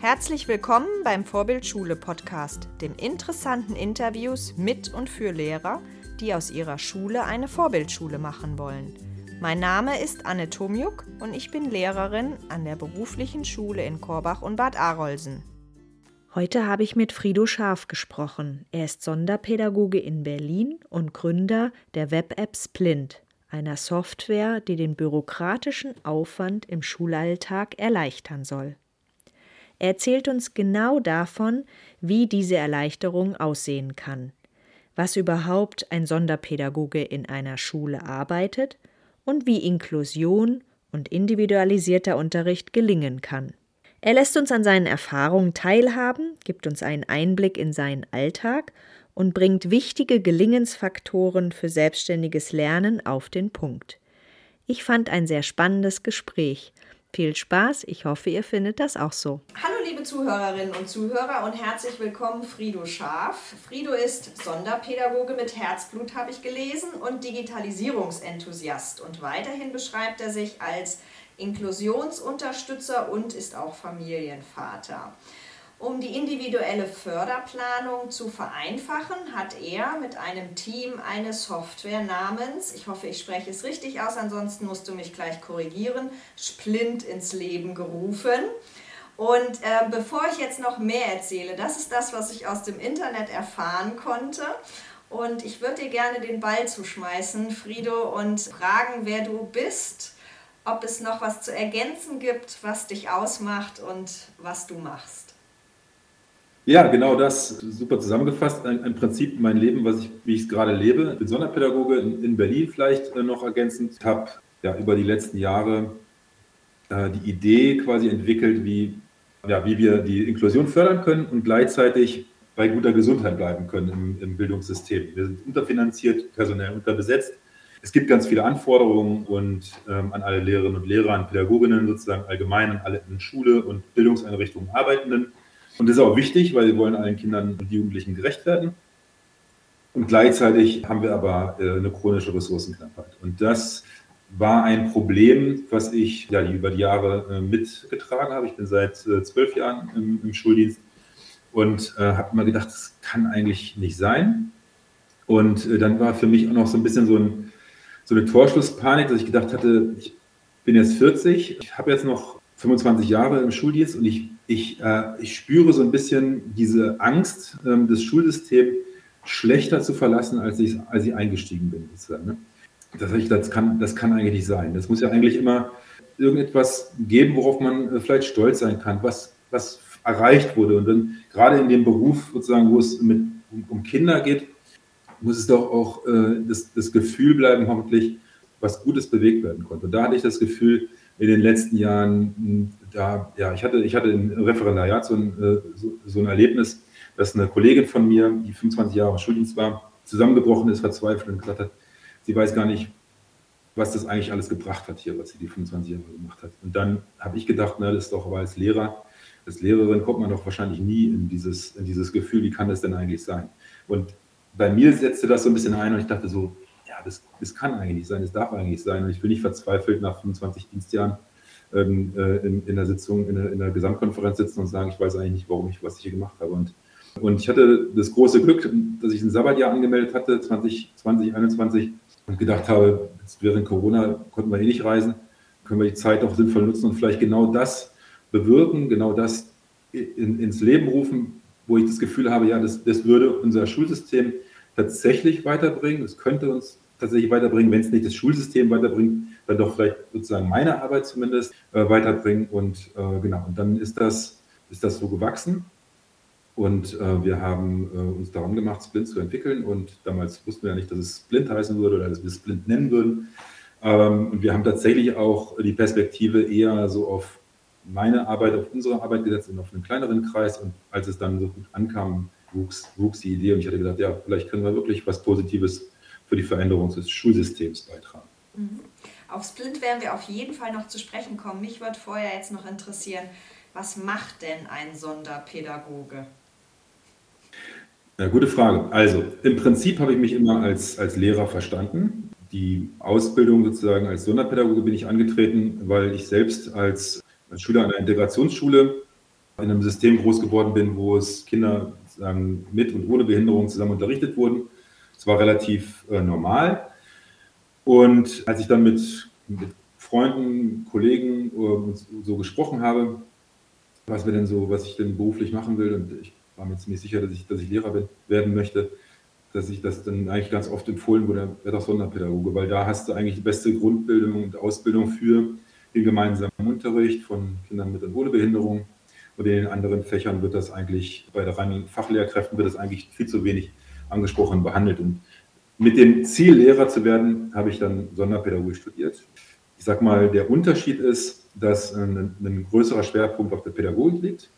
Herzlich willkommen beim Vorbildschule Podcast, dem interessanten Interviews mit und für Lehrer, die aus ihrer Schule eine Vorbildschule machen wollen. Mein Name ist Anne Tomjuk und ich bin Lehrerin an der beruflichen Schule in Korbach und Bad Arolsen. Heute habe ich mit Frido Scharf gesprochen. Er ist Sonderpädagoge in Berlin und Gründer der Web-App Splint, einer Software, die den bürokratischen Aufwand im Schulalltag erleichtern soll. Er erzählt uns genau davon, wie diese Erleichterung aussehen kann, was überhaupt ein Sonderpädagoge in einer Schule arbeitet und wie Inklusion und individualisierter Unterricht gelingen kann. Er lässt uns an seinen Erfahrungen teilhaben, gibt uns einen Einblick in seinen Alltag und bringt wichtige Gelingensfaktoren für selbstständiges Lernen auf den Punkt. Ich fand ein sehr spannendes Gespräch viel Spaß, ich hoffe, ihr findet das auch so. Hallo liebe Zuhörerinnen und Zuhörer und herzlich willkommen Frido Scharf. Frido ist Sonderpädagoge mit Herzblut, habe ich gelesen, und Digitalisierungsenthusiast. Und weiterhin beschreibt er sich als Inklusionsunterstützer und ist auch Familienvater. Um die individuelle Förderplanung zu vereinfachen, hat er mit einem Team eine Software namens, ich hoffe, ich spreche es richtig aus, ansonsten musst du mich gleich korrigieren, Splint ins Leben gerufen. Und äh, bevor ich jetzt noch mehr erzähle, das ist das, was ich aus dem Internet erfahren konnte. Und ich würde dir gerne den Ball zuschmeißen, Frido, und fragen, wer du bist, ob es noch was zu ergänzen gibt, was dich ausmacht und was du machst. Ja, genau das. Super zusammengefasst. Ein, ein Prinzip mein Leben, was ich, wie ich es gerade lebe. Ich bin Sonderpädagoge in, in Berlin vielleicht äh, noch ergänzend. Ich habe ja über die letzten Jahre äh, die Idee quasi entwickelt, wie, ja, wie wir die Inklusion fördern können und gleichzeitig bei guter Gesundheit bleiben können im, im Bildungssystem. Wir sind unterfinanziert, personell unterbesetzt. Es gibt ganz viele Anforderungen und ähm, an alle Lehrerinnen und Lehrer, an Pädagoginnen sozusagen allgemein, an alle in Schule und Bildungseinrichtungen Arbeitenden. Und das ist auch wichtig, weil wir wollen allen Kindern und Jugendlichen gerecht werden. Und gleichzeitig haben wir aber äh, eine chronische Ressourcenknappheit. Und das war ein Problem, was ich ja, über die Jahre äh, mitgetragen habe. Ich bin seit äh, zwölf Jahren im, im, Schuldienst und äh, habe immer gedacht, das kann eigentlich nicht sein. Und äh, dann war für mich auch noch so ein bisschen so, ein, so eine Torschlusspanik, dass ich gedacht hatte, ich bin jetzt 40, ich habe jetzt noch 25 Jahre im Schuldienst und ich ich, äh, ich spüre so ein bisschen diese Angst, ähm, das Schulsystem schlechter zu verlassen, als ich, als ich eingestiegen bin. Ne? Das, das, kann, das kann eigentlich nicht sein. Das muss ja eigentlich immer irgendetwas geben, worauf man äh, vielleicht stolz sein kann, was, was erreicht wurde. Und dann gerade in dem Beruf, sozusagen, wo es mit, um, um Kinder geht, muss es doch auch äh, das, das Gefühl bleiben, hoffentlich, was Gutes bewegt werden konnte. Und da hatte ich das Gefühl, in den letzten Jahren, da, ja, ich hatte, ich hatte im Referendariat so ein, äh, so, so ein Erlebnis, dass eine Kollegin von mir, die 25 Jahre Schuldienst war, zusammengebrochen ist, verzweifelt und gesagt hat, sie weiß gar nicht, was das eigentlich alles gebracht hat hier, was sie die 25 Jahre gemacht hat. Und dann habe ich gedacht, na, das ist doch, aber als Lehrer, als Lehrerin kommt man doch wahrscheinlich nie in dieses, in dieses Gefühl, wie kann das denn eigentlich sein? Und bei mir setzte das so ein bisschen ein und ich dachte so, ja, das, das kann eigentlich sein, das darf eigentlich sein. Und ich bin nicht verzweifelt nach 25 Dienstjahren ähm, äh, in, in, der Sitzung, in der, in der, Gesamtkonferenz sitzen und sagen, ich weiß eigentlich nicht, warum ich, was ich hier gemacht habe. Und, und ich hatte das große Glück, dass ich ein Sabbatjahr angemeldet hatte, 2020, 2021, und gedacht habe, während Corona konnten wir eh nicht reisen, können wir die Zeit auch sinnvoll nutzen und vielleicht genau das bewirken, genau das in, ins Leben rufen, wo ich das Gefühl habe, ja, das, das würde unser Schulsystem tatsächlich weiterbringen. Es könnte uns tatsächlich weiterbringen, wenn es nicht das Schulsystem weiterbringt, dann doch vielleicht sozusagen meine Arbeit zumindest äh, weiterbringen. Und äh, genau, und dann ist das, ist das so gewachsen. Und äh, wir haben äh, uns darum gemacht, Splint zu entwickeln. Und damals wussten wir ja nicht, dass es Splint heißen würde oder dass wir Splint nennen würden. Ähm, und wir haben tatsächlich auch die Perspektive eher so auf meine Arbeit, auf unsere Arbeit gesetzt und auf einen kleineren Kreis. Und als es dann so gut ankam, wuchs, wuchs die Idee und ich hatte gedacht, ja, vielleicht können wir wirklich was Positives für die Veränderung des Schulsystems beitragen. Mhm. Auf Splint werden wir auf jeden Fall noch zu sprechen kommen. Mich würde vorher jetzt noch interessieren, was macht denn ein Sonderpädagoge? Ja, gute Frage. Also im Prinzip habe ich mich immer als, als Lehrer verstanden. Die Ausbildung sozusagen als Sonderpädagoge bin ich angetreten, weil ich selbst als, als Schüler einer Integrationsschule in einem System groß geworden bin, wo es Kinder mit und ohne Behinderung zusammen unterrichtet wurden. Es war relativ äh, normal. Und als ich dann mit, mit Freunden, Kollegen äh, so gesprochen habe, was wir denn so, was ich denn beruflich machen will, und ich war mir ziemlich sicher, dass ich, dass ich Lehrer werden möchte, dass ich das dann eigentlich ganz oft empfohlen wurde, wäre doch Sonderpädagoge, weil da hast du eigentlich die beste Grundbildung und Ausbildung für den gemeinsamen Unterricht von Kindern mit und ohne Behinderung. Und in den anderen Fächern wird das eigentlich, bei der reinen Fachlehrkräften wird das eigentlich viel zu wenig angesprochen behandelt. Und mit dem Ziel, Lehrer zu werden, habe ich dann Sonderpädagogik studiert. Ich sage mal, der Unterschied ist, dass ein, ein, größerer Schwerpunkt auf der Pädagogik liegt,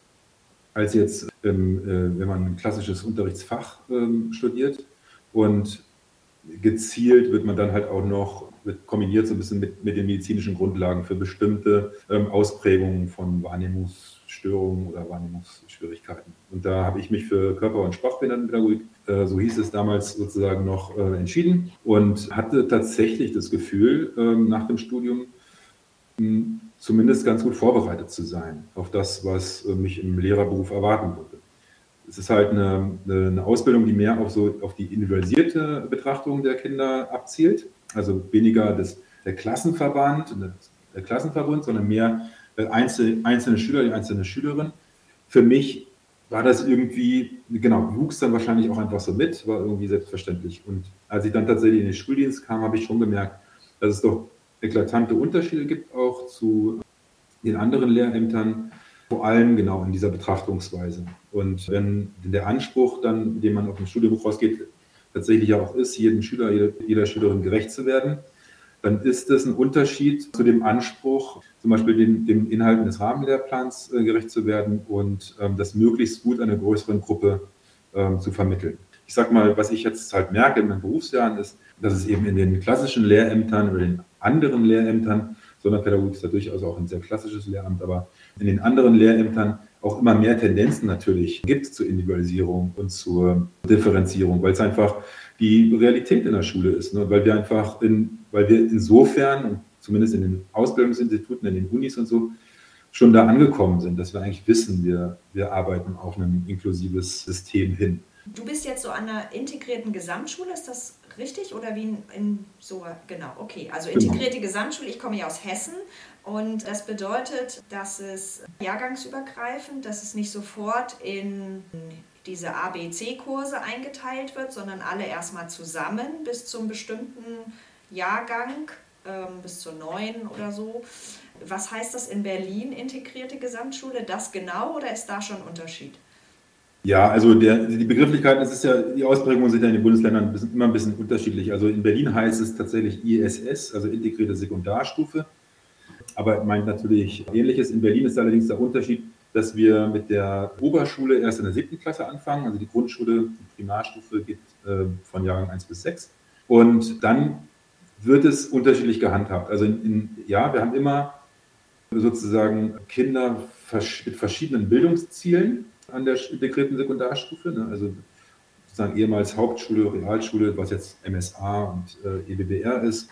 als jetzt, ähm, äh, wenn man ein klassisches Unterrichtsfach ähm, studiert. Und gezielt wird man dann halt auch noch kombiniert so ein bisschen mit, mit den medizinischen Grundlagen für bestimmte ähm, Ausprägungen von Wahrnehmungsstörungen oder Wahrnehmungsschwierigkeiten. Und da habe ich mich für Körper- und Sprachbehindertenpädagogik, äh, so hieß es damals sozusagen noch, äh, entschieden und hatte tatsächlich das Gefühl, äh, nach dem Studium mh, zumindest ganz gut vorbereitet zu sein auf das, was äh, mich im Lehrerberuf erwarten würde es ist halt eine, eine, Ausbildung, die mehr auf, so, auf die individualisierte Betrachtung der Kinder abzielt. Also weniger das, der Klassenverband, der Klassenverbund, sondern mehr einzelne, einzelne Schüler, die einzelne Schülerin. Für mich war das irgendwie, genau, wuchs dann wahrscheinlich auch einfach so mit, war irgendwie selbstverständlich. Und als ich dann tatsächlich in den Schuldienst kam, habe ich schon gemerkt, dass es doch eklatante Unterschiede gibt auch zu den anderen Lehrämtern vor allem genau in dieser Betrachtungsweise. Und wenn der Anspruch dann, dem man auf dem Studium rausgeht, tatsächlich auch ist, jedem Schüler, jeder, jeder Schülerin gerecht zu werden, dann ist das ein Unterschied zu dem Anspruch, zum Beispiel den, dem Inhalten des Rahmenlehrplans äh, gerecht zu werden und ähm, das möglichst gut einer größeren Gruppe ähm, zu vermitteln. Ich sage mal, was ich jetzt halt merke in meinen Berufsjahren ist, dass es eben in den klassischen Lehrämtern oder den anderen Lehrämtern Sonderpädagogik ist ja durchaus auch ein sehr klassisches Lehramt, aber in den anderen Lehrämtern auch immer mehr Tendenzen natürlich gibt zur Individualisierung und zur Differenzierung, weil es einfach die Realität in der Schule ist. Ne? Weil wir einfach, in, weil wir insofern, zumindest in den Ausbildungsinstituten, in den Unis und so, schon da angekommen sind, dass wir eigentlich wissen, wir, wir arbeiten auf ein inklusives System hin. Du bist jetzt so an einer integrierten Gesamtschule, ist das richtig? Oder wie in, in so, genau, okay. Also genau. integrierte genau. Gesamtschule, ich komme ja aus Hessen und das bedeutet, dass es jahrgangsübergreifend, dass es nicht sofort in diese ABC-Kurse eingeteilt wird, sondern alle erstmal zusammen bis zum bestimmten Jahrgang, ähm, bis zur neuen oder so. Was heißt das in Berlin, integrierte Gesamtschule? Das genau oder ist da schon ein Unterschied? Ja, also der, die Begrifflichkeiten, es ist ja, die Ausprägungen sind ja in den Bundesländern immer ein bisschen unterschiedlich. Also in Berlin heißt es tatsächlich ISS, also integrierte Sekundarstufe. Aber meint natürlich Ähnliches. In Berlin ist allerdings der Unterschied, dass wir mit der Oberschule erst in der siebten Klasse anfangen. Also die Grundschule, die Primarstufe geht äh, von Jahrgang 1 bis 6. Und dann wird es unterschiedlich gehandhabt. Also in, in, ja, wir haben immer sozusagen Kinder mit verschiedenen Bildungszielen an der integrierten Sekundarstufe. Ne? Also sozusagen ehemals Hauptschule, Realschule, was jetzt MSA und äh, EBBR ist.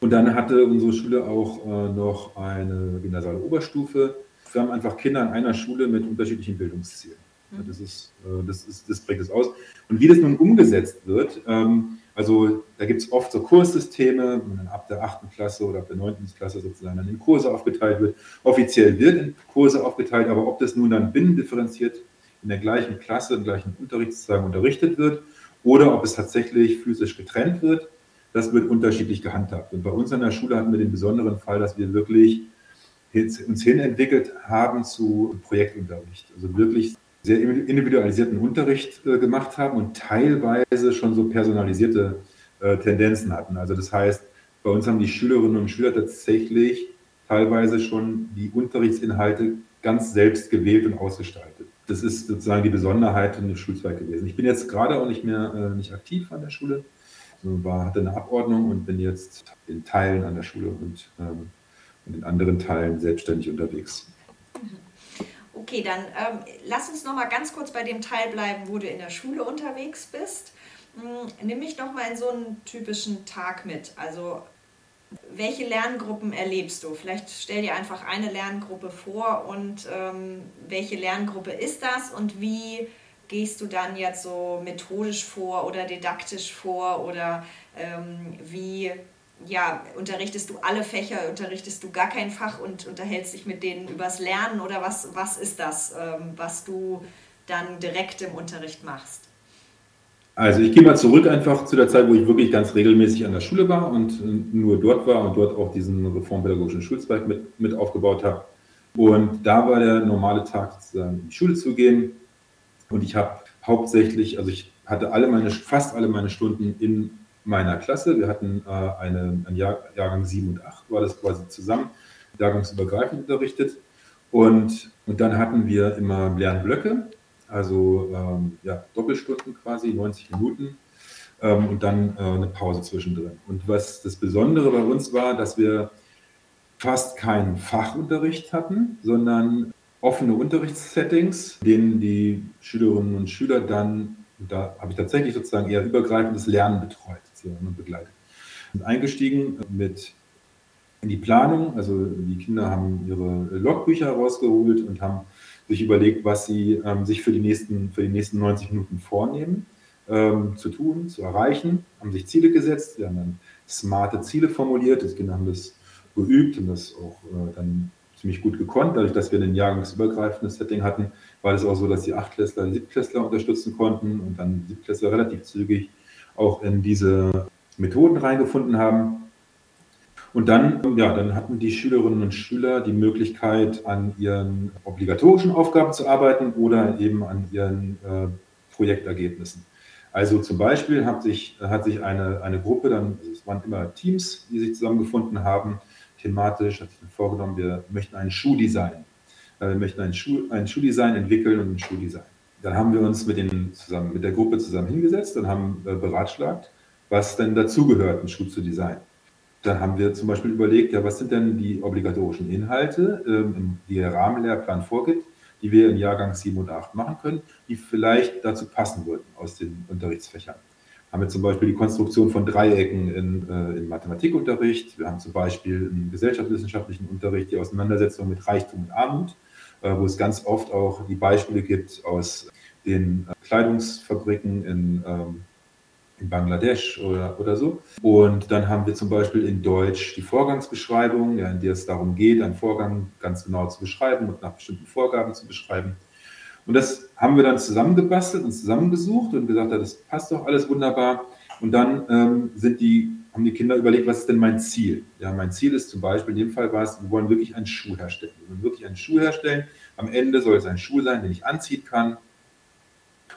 Und dann hatte unsere Schule auch äh, noch eine gymnasiale Oberstufe. Wir haben einfach Kinder in einer Schule mit unterschiedlichen Bildungszielen. Mhm. Das, ist, äh, das, ist, das prägt es aus. Und wie das nun umgesetzt wird, ähm, also da gibt es oft so Kurssysteme, wo dann ab der 8. Klasse oder ab der 9. Klasse sozusagen dann in Kurse aufgeteilt wird. Offiziell wird in Kurse aufgeteilt, aber ob das nun dann binnendifferenziert in der gleichen Klasse, im gleichen Unterrichtszweig unterrichtet wird oder ob es tatsächlich physisch getrennt wird, das wird unterschiedlich gehandhabt. Und bei uns an der Schule hatten wir den besonderen Fall, dass wir wirklich uns hinentwickelt haben zu Projektunterricht. Also wirklich sehr individualisierten Unterricht äh, gemacht haben und teilweise schon so personalisierte äh, Tendenzen hatten. Also das heißt, bei uns haben die Schülerinnen und Schüler tatsächlich teilweise schon die Unterrichtsinhalte ganz selbst gewählt und ausgestaltet. Das ist sozusagen die Besonderheit in dem Schulzweig gewesen. Ich bin jetzt gerade auch nicht mehr äh, nicht aktiv an der Schule, war, hatte eine Abordnung und bin jetzt in Teilen an der Schule und ähm, in anderen Teilen selbstständig unterwegs. Mhm. Okay, dann ähm, lass uns noch mal ganz kurz bei dem Teil bleiben, wo du in der Schule unterwegs bist. Hm, nimm mich noch mal in so einen typischen Tag mit. Also welche Lerngruppen erlebst du? Vielleicht stell dir einfach eine Lerngruppe vor und ähm, welche Lerngruppe ist das und wie gehst du dann jetzt so methodisch vor oder didaktisch vor oder ähm, wie ja, unterrichtest du alle Fächer, unterrichtest du gar kein Fach und unterhältst dich mit denen übers Lernen oder was, was ist das, ähm, was du dann direkt im Unterricht machst? Also ich gehe mal zurück einfach zu der Zeit, wo ich wirklich ganz regelmäßig an der Schule war und äh, nur dort war und dort auch diesen reformpädagogischen Schulzweig mit, mit aufgebaut habe. Und da war der normale Tag sozusagen in die Schule zu gehen. Und ich habe hauptsächlich, also ich hatte alle meine, fast alle meine Stunden in meiner Klasse. Wir hatten äh, eine, ein Jahr, Jahrgang 7 und 8, war das quasi zusammen, jahrgangsübergreifend unterrichtet. Und, und dann hatten wir immer Lernblöcke, also ähm, ja, Doppelstunden quasi, 90 Minuten ähm, und dann äh, eine Pause zwischendrin. Und was das Besondere bei uns war, dass wir fast keinen Fachunterricht hatten, sondern offene Unterrichtssettings, denen die Schülerinnen und Schüler dann, da habe ich tatsächlich sozusagen eher übergreifendes Lernen betreut und begleitet. Und eingestiegen mit in die Planung, also die Kinder haben ihre Logbücher herausgeholt und haben sich überlegt, was sie ähm, sich für die, nächsten, für die nächsten 90 Minuten vornehmen, ähm, zu tun, zu erreichen, haben sich Ziele gesetzt, sie haben dann smarte Ziele formuliert, die Kinder haben das geübt und das auch äh, dann ziemlich gut gekonnt. Dadurch, dass wir ein jahrgangsübergreifendes Setting hatten, war es auch so, dass die Achtklässler die Siebtklässler unterstützen konnten und dann die Siebtklässler relativ zügig auch in diese Methoden reingefunden haben. Und dann, ja, dann hatten die Schülerinnen und Schüler die Möglichkeit, an ihren obligatorischen Aufgaben zu arbeiten oder eben an ihren äh, Projektergebnissen. Also zum Beispiel hat sich, hat sich eine, eine Gruppe, dann, es waren immer Teams, die sich zusammengefunden haben, thematisch, hat sich vorgenommen, wir möchten ein Schuhdesign. Äh, wir möchten ein, Schuh, ein Schuhdesign entwickeln und ein Schuhdesign. Dann haben wir uns mit, den zusammen, mit der Gruppe zusammen hingesetzt und haben äh, beratschlagt, was denn dazugehört, einen Schuh zu designen. Dann haben wir zum Beispiel überlegt, ja, was sind denn die obligatorischen Inhalte, ähm, die der Rahmenlehrplan vorgibt, die wir in Jahrgang 7 und 8 machen können, die vielleicht dazu passen würden aus den Unterrichtsfächern. Haben wir zum Beispiel die Konstruktion von Dreiecken in, äh, in Mathematikunterricht. Wir haben zum Beispiel im gesellschaftswissenschaftlichen Unterricht die Auseinandersetzung mit Reichtum und Armut, wo es ganz oft auch die Beispiele gibt aus den äh, Kleidungsfabriken in, ähm, in Bangladesch oder, oder so. Und dann haben wir zum Beispiel in Deutsch die Vorgangsbeschreibung, ja, in der es darum geht, einen Vorgang ganz genau zu beschreiben und nach bestimmten Vorgaben zu beschreiben. Und das haben wir dann zusammengebastelt und zusammengesucht und gesagt, das passt doch alles wunderbar. Und dann ähm, sind die, haben die Kinder überlegt, was ist denn mein Ziel? Ja, mein Ziel ist zum Beispiel, in dem Fall war es, wir wollen wirklich einen Schuh herstellen. Wir wollen wirklich einen Schuh herstellen. Am Ende soll es ein Schuh sein, den ich anziehen kann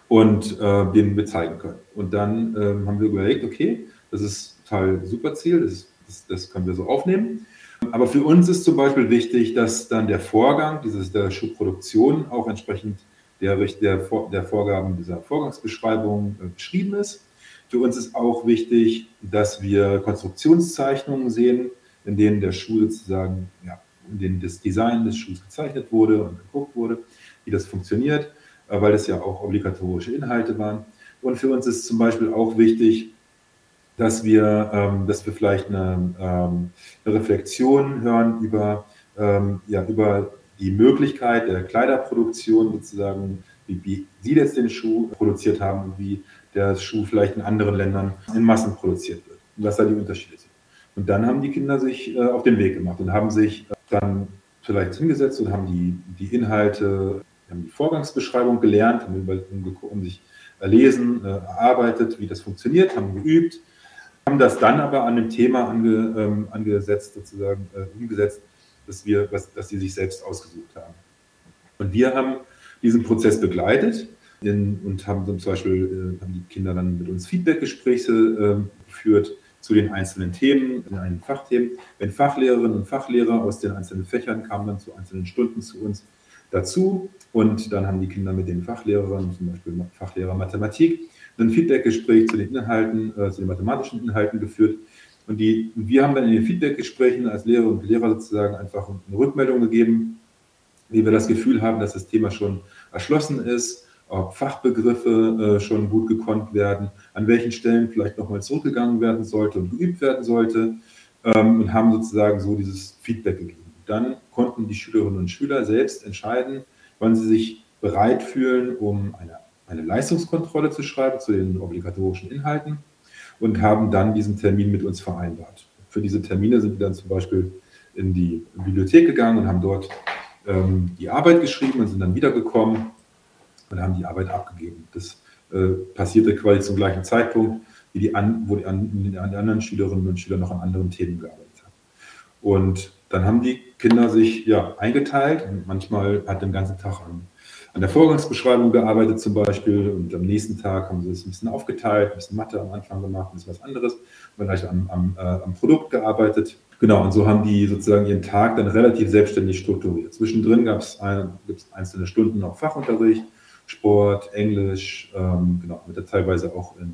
und äh, den wir zeigen können. Und dann ähm, haben wir überlegt, okay, das ist total super Ziel, das, das, das können wir so aufnehmen. Aber für uns ist zum Beispiel wichtig, dass dann der Vorgang dieses, der Schuhproduktion auch entsprechend der, der, der Vorgaben dieser Vorgangsbeschreibung äh, beschrieben ist. Für uns ist auch wichtig, dass wir Konstruktionszeichnungen sehen, in denen der Schuh sozusagen, ja, in denen das Design des Schuhs gezeichnet wurde und geguckt wurde, wie das funktioniert, äh, weil es ja auch obligatorische Inhalte waren. Und für uns ist zum Beispiel auch wichtig, dass wir, ähm, dass wir vielleicht eine, ähm, eine Reflexion hören über, ähm, ja, über die Möglichkeit der Kleiderproduktion sozusagen, wie, wie Sie jetzt den Schuh produziert haben wie der Schuh vielleicht in anderen Ländern in Massen produziert wird und was da die Unterschiede sind. Und dann haben die Kinder sich äh, auf den Weg gemacht und haben sich äh, dann vielleicht hingesetzt und haben die, die Inhalte, haben die Vorgangsbeschreibung gelernt, haben, über, um sich erlesen, äh, erarbeitet, wie das funktioniert, haben geübt, haben das dann aber an dem Thema ange, ähm, angesetzt, sozusagen äh, umgesetzt, dass, wir, was, dass sie sich selbst ausgesucht haben. Und wir haben diesen Prozess begleitet in, und haben zum Beispiel äh, haben die Kinder dann mit uns Feedbackgespräche äh, geführt zu den einzelnen Themen, in einen Fachthemen. Wenn Fachlehrerinnen und Fachlehrer aus den einzelnen Fächern kamen dann zu einzelnen Stunden zu uns dazu. Und dann haben die Kinder mit den Fachlehrern, zum Beispiel Fachlehrer Mathematik, ein Feedbackgespräch zu den Inhalten, äh, zu den mathematischen Inhalten geführt. Und die, wir haben dann in den Feedbackgesprächen als Lehrer und Lehrer sozusagen einfach eine Rückmeldung gegeben, wie wir das Gefühl haben, dass das Thema schon erschlossen ist, ob Fachbegriffe äh, schon gut gekonnt werden, an welchen Stellen vielleicht nochmal zurückgegangen werden sollte und geübt werden sollte, ähm, und haben sozusagen so dieses Feedback gegeben. Dann konnten die Schülerinnen und Schüler selbst entscheiden, wann sie sich bereit fühlen, um eine, eine Leistungskontrolle zu schreiben zu den obligatorischen Inhalten und haben dann diesen Termin mit uns vereinbart. Für diese Termine sind wir dann zum Beispiel in die Bibliothek gegangen und haben dort ähm, die Arbeit geschrieben und sind dann wiedergekommen und haben die Arbeit abgegeben. Das äh, passierte quasi zum gleichen Zeitpunkt, wie die an, wo die, an, die anderen Schülerinnen und Schüler noch an anderen Themen gearbeitet haben. Und dann haben die Kinder sich ja eingeteilt und manchmal hat den ganzen Tag an, an der Vorgangsbeschreibung gearbeitet zum Beispiel und am nächsten Tag haben sie es ein bisschen aufgeteilt, ein bisschen Mathe am Anfang gemacht, ein bisschen was anderes, vielleicht am, am, äh, am Produkt gearbeitet. Genau, und so haben die sozusagen ihren Tag dann relativ selbstständig strukturiert. Zwischendrin gab es ein, einzelne Stunden auch Fachunterricht, Sport, Englisch, ähm, genau, wird teilweise auch in,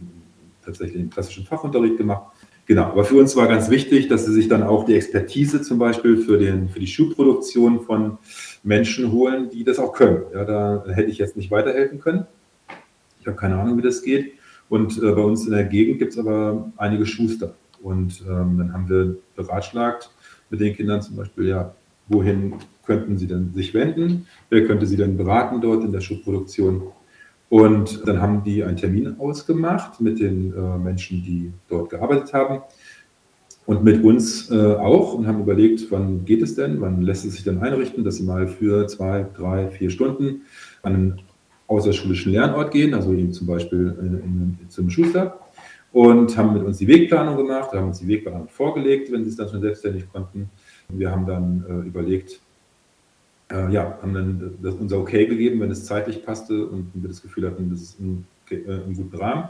tatsächlich im klassischen Fachunterricht gemacht. Genau, aber für uns war ganz wichtig, dass sie sich dann auch die Expertise zum Beispiel für, den, für die Schuhproduktion von Menschen holen, die das auch können. Ja, da hätte ich jetzt nicht weiterhelfen können. Ich habe keine Ahnung, wie das geht. Und äh, bei uns in der Gegend gibt es aber einige Schuster. Und ähm, dann haben wir beratschlagt mit den Kindern zum Beispiel, ja, wohin könnten sie denn sich wenden? Wer könnte sie denn beraten dort in der Schuhproduktion? Und dann haben die einen Termin ausgemacht mit den äh, Menschen, die dort gearbeitet haben und mit uns äh, auch und haben überlegt, wann geht es denn, wann lässt es sich denn einrichten, dass sie mal für zwei, drei, vier Stunden an einen außerschulischen Lernort gehen, also eben zum Beispiel in, in, zum Schuster und haben mit uns die Wegplanung gemacht, haben uns die Wegplanung vorgelegt, wenn sie es dann schon selbstständig konnten. Wir haben dann äh, überlegt, äh, ja, haben dann das unser Okay gegeben, wenn es zeitlich passte und wir das Gefühl hatten, das ist ein, äh, im guten Rahmen.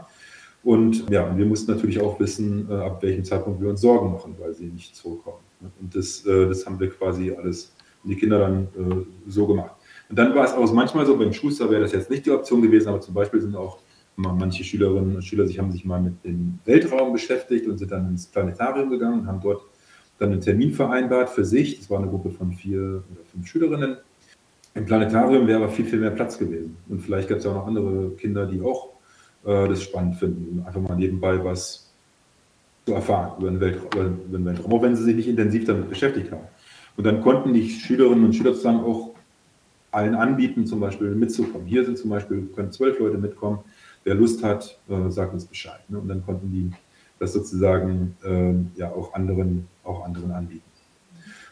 Und ja, wir mussten natürlich auch wissen, äh, ab welchem Zeitpunkt wir uns Sorgen machen, weil sie nicht zurückkommen. Und das, äh, das haben wir quasi alles, die Kinder dann äh, so gemacht. Und dann war es auch manchmal so, beim Schuster wäre das jetzt nicht die Option gewesen, aber zum Beispiel sind auch manche Schülerinnen und Schüler sich haben sich mal mit dem Weltraum beschäftigt und sind dann ins Planetarium gegangen und haben dort dann einen Termin vereinbart für sich. Das war eine Gruppe von vier oder fünf Schülerinnen. Im Planetarium wäre aber viel, viel mehr Platz gewesen. Und vielleicht gab es auch noch andere Kinder, die auch äh, das spannend finden, einfach mal nebenbei was zu erfahren über den, Weltraum, über den Weltraum, auch wenn sie sich nicht intensiv damit beschäftigt haben. Und dann konnten die Schülerinnen und Schüler zusammen auch allen anbieten, zum Beispiel mitzukommen. Hier sind zum Beispiel, können zwölf Leute mitkommen. Wer Lust hat, äh, sagt uns Bescheid. Ne? Und dann konnten die das sozusagen äh, ja auch anderen, auch anderen anbieten.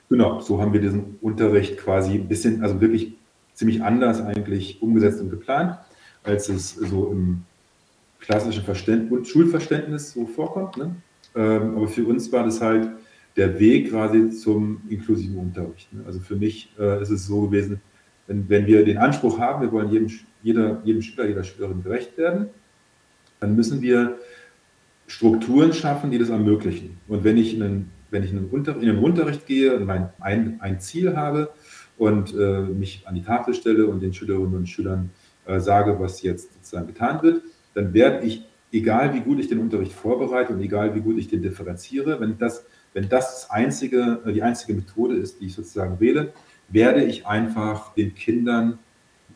Genau, so haben wir diesen Unterricht quasi ein bisschen, also wirklich ziemlich anders eigentlich umgesetzt und geplant, als es so im klassischen Verständnis, Schulverständnis so vorkommt. Ne? Ähm, aber für uns war das halt der Weg quasi zum inklusiven Unterricht. Ne? Also für mich äh, ist es so gewesen, wenn, wenn wir den Anspruch haben, wir wollen jedem, jeder, jedem Schüler, jeder Schülerin gerecht werden, dann müssen wir Strukturen schaffen, die das ermöglichen. Und wenn ich in einen, wenn ich in einen Unterricht gehe und mein, ein, ein Ziel habe und äh, mich an die Tafel stelle und den Schülerinnen und Schülern äh, sage, was jetzt sozusagen getan wird, dann werde ich, egal wie gut ich den Unterricht vorbereite und egal wie gut ich den differenziere, wenn das, wenn das, das einzige, äh, die einzige Methode ist, die ich sozusagen wähle, werde ich einfach den Kindern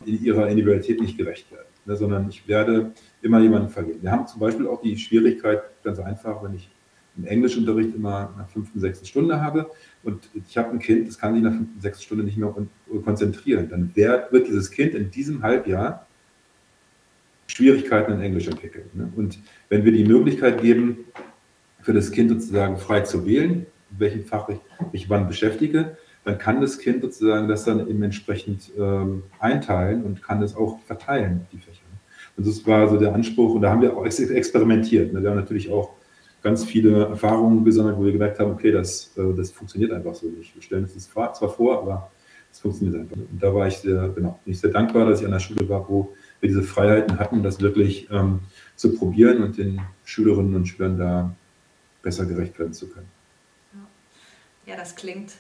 in ihrer Individualität nicht gerecht werden, ne, sondern ich werde immer jemanden verlieren. Wir haben zum Beispiel auch die Schwierigkeit, ganz einfach, wenn ich im Englischunterricht immer nach fünften, sechsten Stunde habe und ich habe ein Kind, das kann sich nach fünften, sechsten Stunde nicht mehr konzentrieren, dann wird dieses Kind in diesem Halbjahr Schwierigkeiten in Englisch entwickeln. Ne? Und wenn wir die Möglichkeit geben, für das Kind sozusagen frei zu wählen, in welchem Fach ich mich wann beschäftige, dann kann das Kind sozusagen das dann eben entsprechend ähm, einteilen und kann das auch verteilen, die Fächer. Und das war so der Anspruch und da haben wir auch experimentiert. Ne? Wir haben natürlich auch ganz viele Erfahrungen gesammelt, wo wir gemerkt haben, okay, das, äh, das funktioniert einfach so nicht. Wir stellen das zwar vor, aber es funktioniert einfach nicht. Und da war ich sehr, genau, bin ich sehr dankbar, dass ich an der Schule war, wo wir diese Freiheiten hatten, das wirklich ähm, zu probieren und den Schülerinnen und Schülern da besser gerecht werden zu können. Ja, das klingt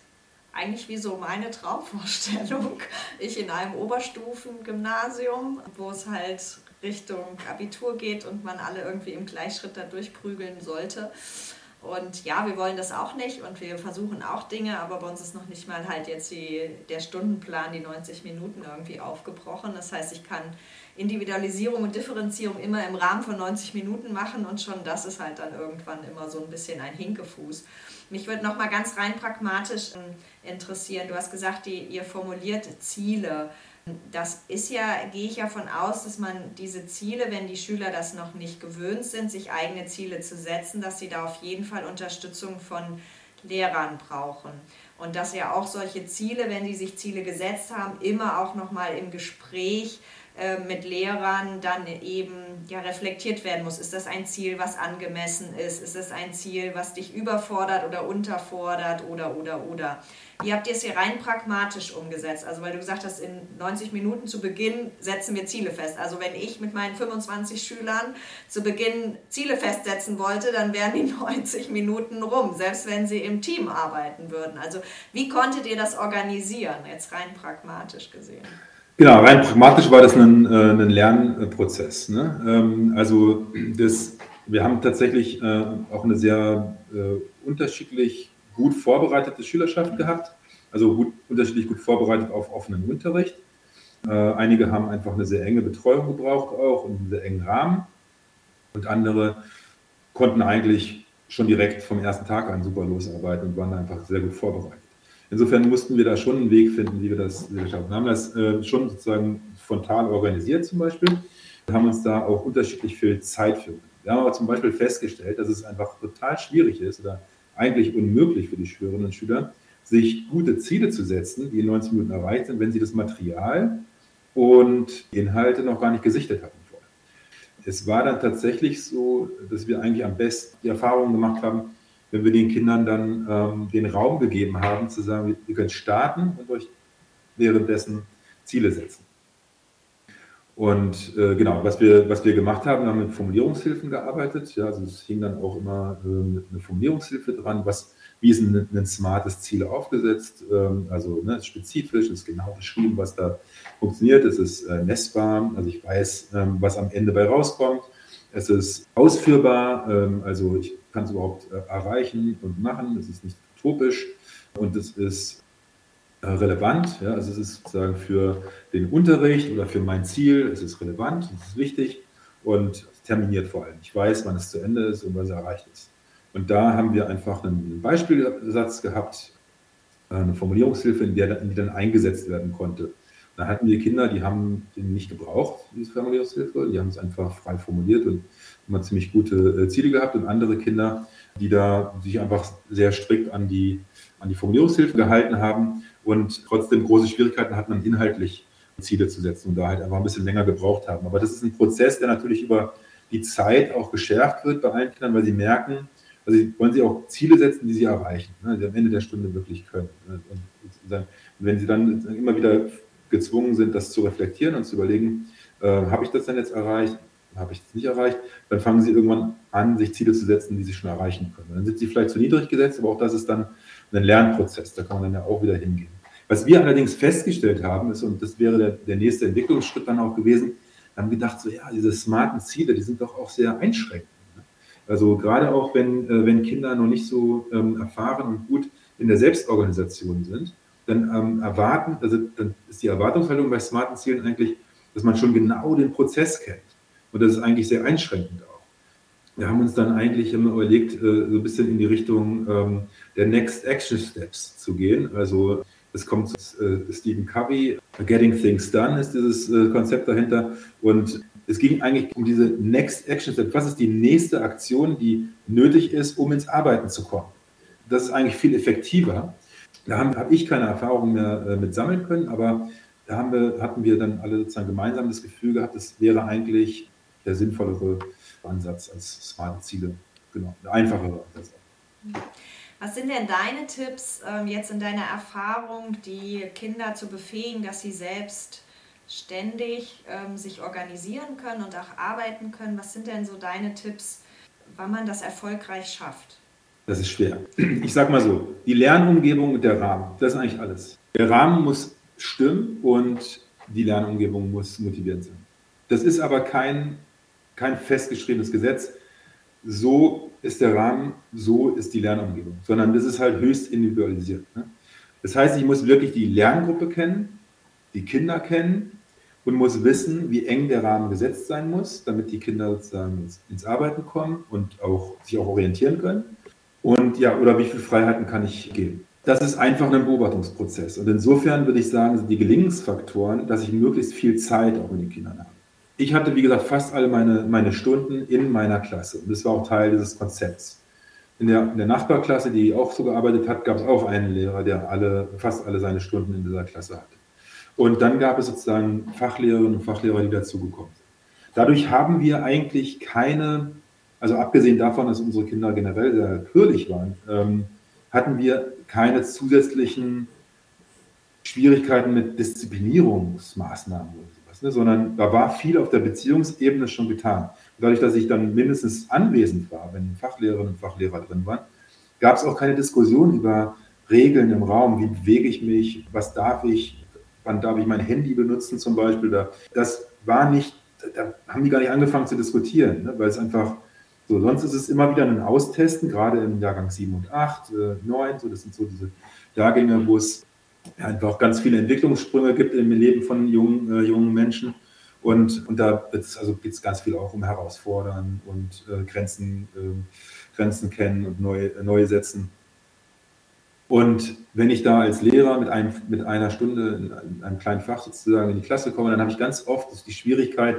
eigentlich wie so meine Traumvorstellung. Ich in einem Oberstufengymnasium, wo es halt Richtung Abitur geht und man alle irgendwie im Gleichschritt da durchprügeln sollte. Und ja, wir wollen das auch nicht und wir versuchen auch Dinge, aber bei uns ist noch nicht mal halt jetzt die, der Stundenplan, die 90 Minuten irgendwie aufgebrochen. Das heißt, ich kann Individualisierung und Differenzierung immer im Rahmen von 90 Minuten machen und schon das ist halt dann irgendwann immer so ein bisschen ein Hinkefuß. Mich würde noch mal ganz rein pragmatisch ähm, interessieren. Du hast gesagt, die, ihr formuliert Ziele. Das ist ja, gehe ich ja von aus, dass man diese Ziele, wenn die Schüler das noch nicht gewöhnt sind, sich eigene Ziele zu setzen, dass sie da auf jeden Fall Unterstützung von Lehrern brauchen. Und dass ja auch solche Ziele, wenn sie sich Ziele gesetzt haben, immer auch nochmal im Gespräch äh, mit Lehrern dann eben ja, reflektiert werden muss. Ist das ein Ziel, was angemessen ist? Ist es ein Ziel, was dich überfordert oder unterfordert oder, oder, oder? Wie habt ihr es hier rein pragmatisch umgesetzt? Also weil du gesagt hast, in 90 Minuten zu Beginn setzen wir Ziele fest. Also wenn ich mit meinen 25 Schülern zu Beginn Ziele festsetzen wollte, dann wären die 90 Minuten rum, selbst wenn sie im Team arbeiten würden. Also wie konntet ihr das organisieren, jetzt rein pragmatisch gesehen? Genau, rein pragmatisch war das ein, äh, ein Lernprozess. Ne? Ähm, also das, wir haben tatsächlich äh, auch eine sehr äh, unterschiedlich gut vorbereitete Schülerschaft gehabt, also gut, unterschiedlich gut vorbereitet auf offenen Unterricht. Einige haben einfach eine sehr enge Betreuung gebraucht auch und einen sehr engen Rahmen und andere konnten eigentlich schon direkt vom ersten Tag an super losarbeiten und waren einfach sehr gut vorbereitet. Insofern mussten wir da schon einen Weg finden, wie wir das schaffen. Wir haben das äh, schon sozusagen frontal organisiert zum Beispiel. Wir haben uns da auch unterschiedlich viel Zeit für. Wir haben aber zum Beispiel festgestellt, dass es einfach total schwierig ist oder eigentlich unmöglich für die Schülerinnen und Schüler, sich gute Ziele zu setzen, die in 90 Minuten erreicht sind, wenn sie das Material und Inhalte noch gar nicht gesichtet hatten vorher. Es war dann tatsächlich so, dass wir eigentlich am besten die Erfahrung gemacht haben, wenn wir den Kindern dann ähm, den Raum gegeben haben, zu sagen, ihr könnt starten und euch währenddessen Ziele setzen. Und äh, genau, was wir, was wir gemacht haben, wir haben mit Formulierungshilfen gearbeitet. Ja, also es hing dann auch immer äh, eine Formulierungshilfe dran, was, wie ist ein, ein smartes Ziel aufgesetzt, ähm, also ne, spezifisch, ist genau beschrieben, was da funktioniert, es ist äh, messbar, also ich weiß, ähm, was am Ende bei rauskommt. Es ist ausführbar, ähm, also ich kann es überhaupt äh, erreichen und machen, es ist nicht utopisch und es ist äh, relevant. Ja, also es ist sozusagen für den Unterricht oder für mein Ziel, es ist relevant, es ist wichtig und terminiert vor allem. Ich weiß, wann es zu Ende ist und was erreicht ist. Und da haben wir einfach einen Beispielsatz gehabt, eine Formulierungshilfe, in der die dann eingesetzt werden konnte. Da hatten wir Kinder, die haben den nicht gebraucht, diese Formulierungshilfe, die haben es einfach frei formuliert und immer ziemlich gute Ziele gehabt und andere Kinder, die da sich einfach sehr strikt an die, an die Formulierungshilfe gehalten haben und trotzdem große Schwierigkeiten hatten, inhaltlich Ziele zu setzen und da halt einfach ein bisschen länger gebraucht haben. Aber das ist ein Prozess, der natürlich über die Zeit auch geschärft wird bei allen Kindern, weil sie merken, also wollen sie auch Ziele setzen, die sie erreichen, ne, die am Ende der Stunde wirklich können. Ne, und wenn sie dann immer wieder gezwungen sind, das zu reflektieren und zu überlegen, äh, habe ich das denn jetzt erreicht, habe ich das nicht erreicht, dann fangen sie irgendwann an, sich Ziele zu setzen, die sie schon erreichen können. Dann sind sie vielleicht zu niedrig gesetzt, aber auch das ist dann ein Lernprozess, da kann man dann ja auch wieder hingehen. Was wir allerdings festgestellt haben, ist, und das wäre der, der nächste Entwicklungsschritt dann auch gewesen, haben gedacht, so ja, diese smarten Ziele, die sind doch auch sehr einschränkend. Ne? Also gerade auch, wenn, äh, wenn Kinder noch nicht so ähm, erfahren und gut in der Selbstorganisation sind, dann ähm, erwarten, also dann ist die Erwartungshaltung bei smarten Zielen eigentlich, dass man schon genau den Prozess kennt. Und das ist eigentlich sehr einschränkend auch. Wir haben uns dann eigentlich immer überlegt, äh, so ein bisschen in die Richtung ähm, der Next Action Steps zu gehen. Also es kommt zu äh, Stephen Covey, Getting Things Done ist dieses äh, Konzept dahinter. Und es ging eigentlich um diese Next Action Steps. Was ist die nächste Aktion, die nötig ist, um ins Arbeiten zu kommen? Das ist eigentlich viel effektiver. Da habe hab ich keine Erfahrung mehr mit sammeln können, aber da haben wir, hatten wir dann alle sozusagen gemeinsam das Gefühl gehabt, es wäre eigentlich der sinnvollere Ansatz als smarte Ziele. Genau, der einfachere Ansatz. Was sind denn deine Tipps ähm, jetzt in deiner Erfahrung, die Kinder zu befähigen, dass sie selbst ständig ähm, sich organisieren können und auch arbeiten können? Was sind denn so deine Tipps, wann man das erfolgreich schafft? Das ist schwer. Ich sage mal so, die Lernumgebung und der Rahmen, das ist eigentlich alles. Der Rahmen muss stimmen und die Lernumgebung muss motiviert sein. Das ist aber kein kein festgeschriebenes Gesetz. So ist der Rahmen, so ist die Lernumgebung, sondern das ist halt höchst individualisiert. Ne? Das heißt, ich muss wirklich die Lerngruppe kennen, die Kinder kennen und muss wissen, wie eng der Rahmen gesetzt sein muss, damit die Kinder sozusagen ins, ins Arbeiten kommen und auch sich auch orientieren können. Und ja, oder wie viele Freiheiten kann ich geben? Das ist einfach ein Beobachtungsprozess. Und insofern würde ich sagen, sind die Gelingensfaktoren, dass ich möglichst viel Zeit auch mit den Kindern habe. Ich hatte, wie gesagt, fast alle meine, meine Stunden in meiner Klasse. Und das war auch Teil dieses Konzepts. In der, in der Nachbarklasse, die auch so gearbeitet hat, gab es auch einen Lehrer, der alle, fast alle seine Stunden in dieser Klasse hatte. Und dann gab es sozusagen Fachlehrerinnen und Fachlehrer, die dazugekommen sind. Dadurch haben wir eigentlich keine, also abgesehen davon, dass unsere Kinder generell sehr quirlig waren, ähm, hatten wir keine zusätzlichen Schwierigkeiten mit Disziplinierungsmaßnahmen oder sowas, ne? sondern da war viel auf der Beziehungsebene schon getan. Und dadurch, dass ich dann mindestens anwesend war, wenn Fachlehrerin und Fachlehrer drin waren, gab es auch keine Diskussion über Regeln im Raum, wie bewege ich mich, was darf ich, wann darf ich mein Handy benutzen zum Beispiel. Das war nicht, da haben die gar nicht angefangen zu diskutieren, ne? weil es einfach so, sonst ist es immer wieder ein Austesten, gerade im Jahrgang 7 und 8, äh, 9, so, das sind so diese Jahrgänge, wo es einfach ganz viele Entwicklungssprünge gibt im Leben von jungen, äh, jungen Menschen. Und, und da also geht es ganz viel auch um Herausfordern und äh, Grenzen, äh, Grenzen kennen und neu, äh, neu setzen. Und wenn ich da als Lehrer mit, einem, mit einer Stunde in einem kleinen Fach sozusagen in die Klasse komme, dann habe ich ganz oft die Schwierigkeit,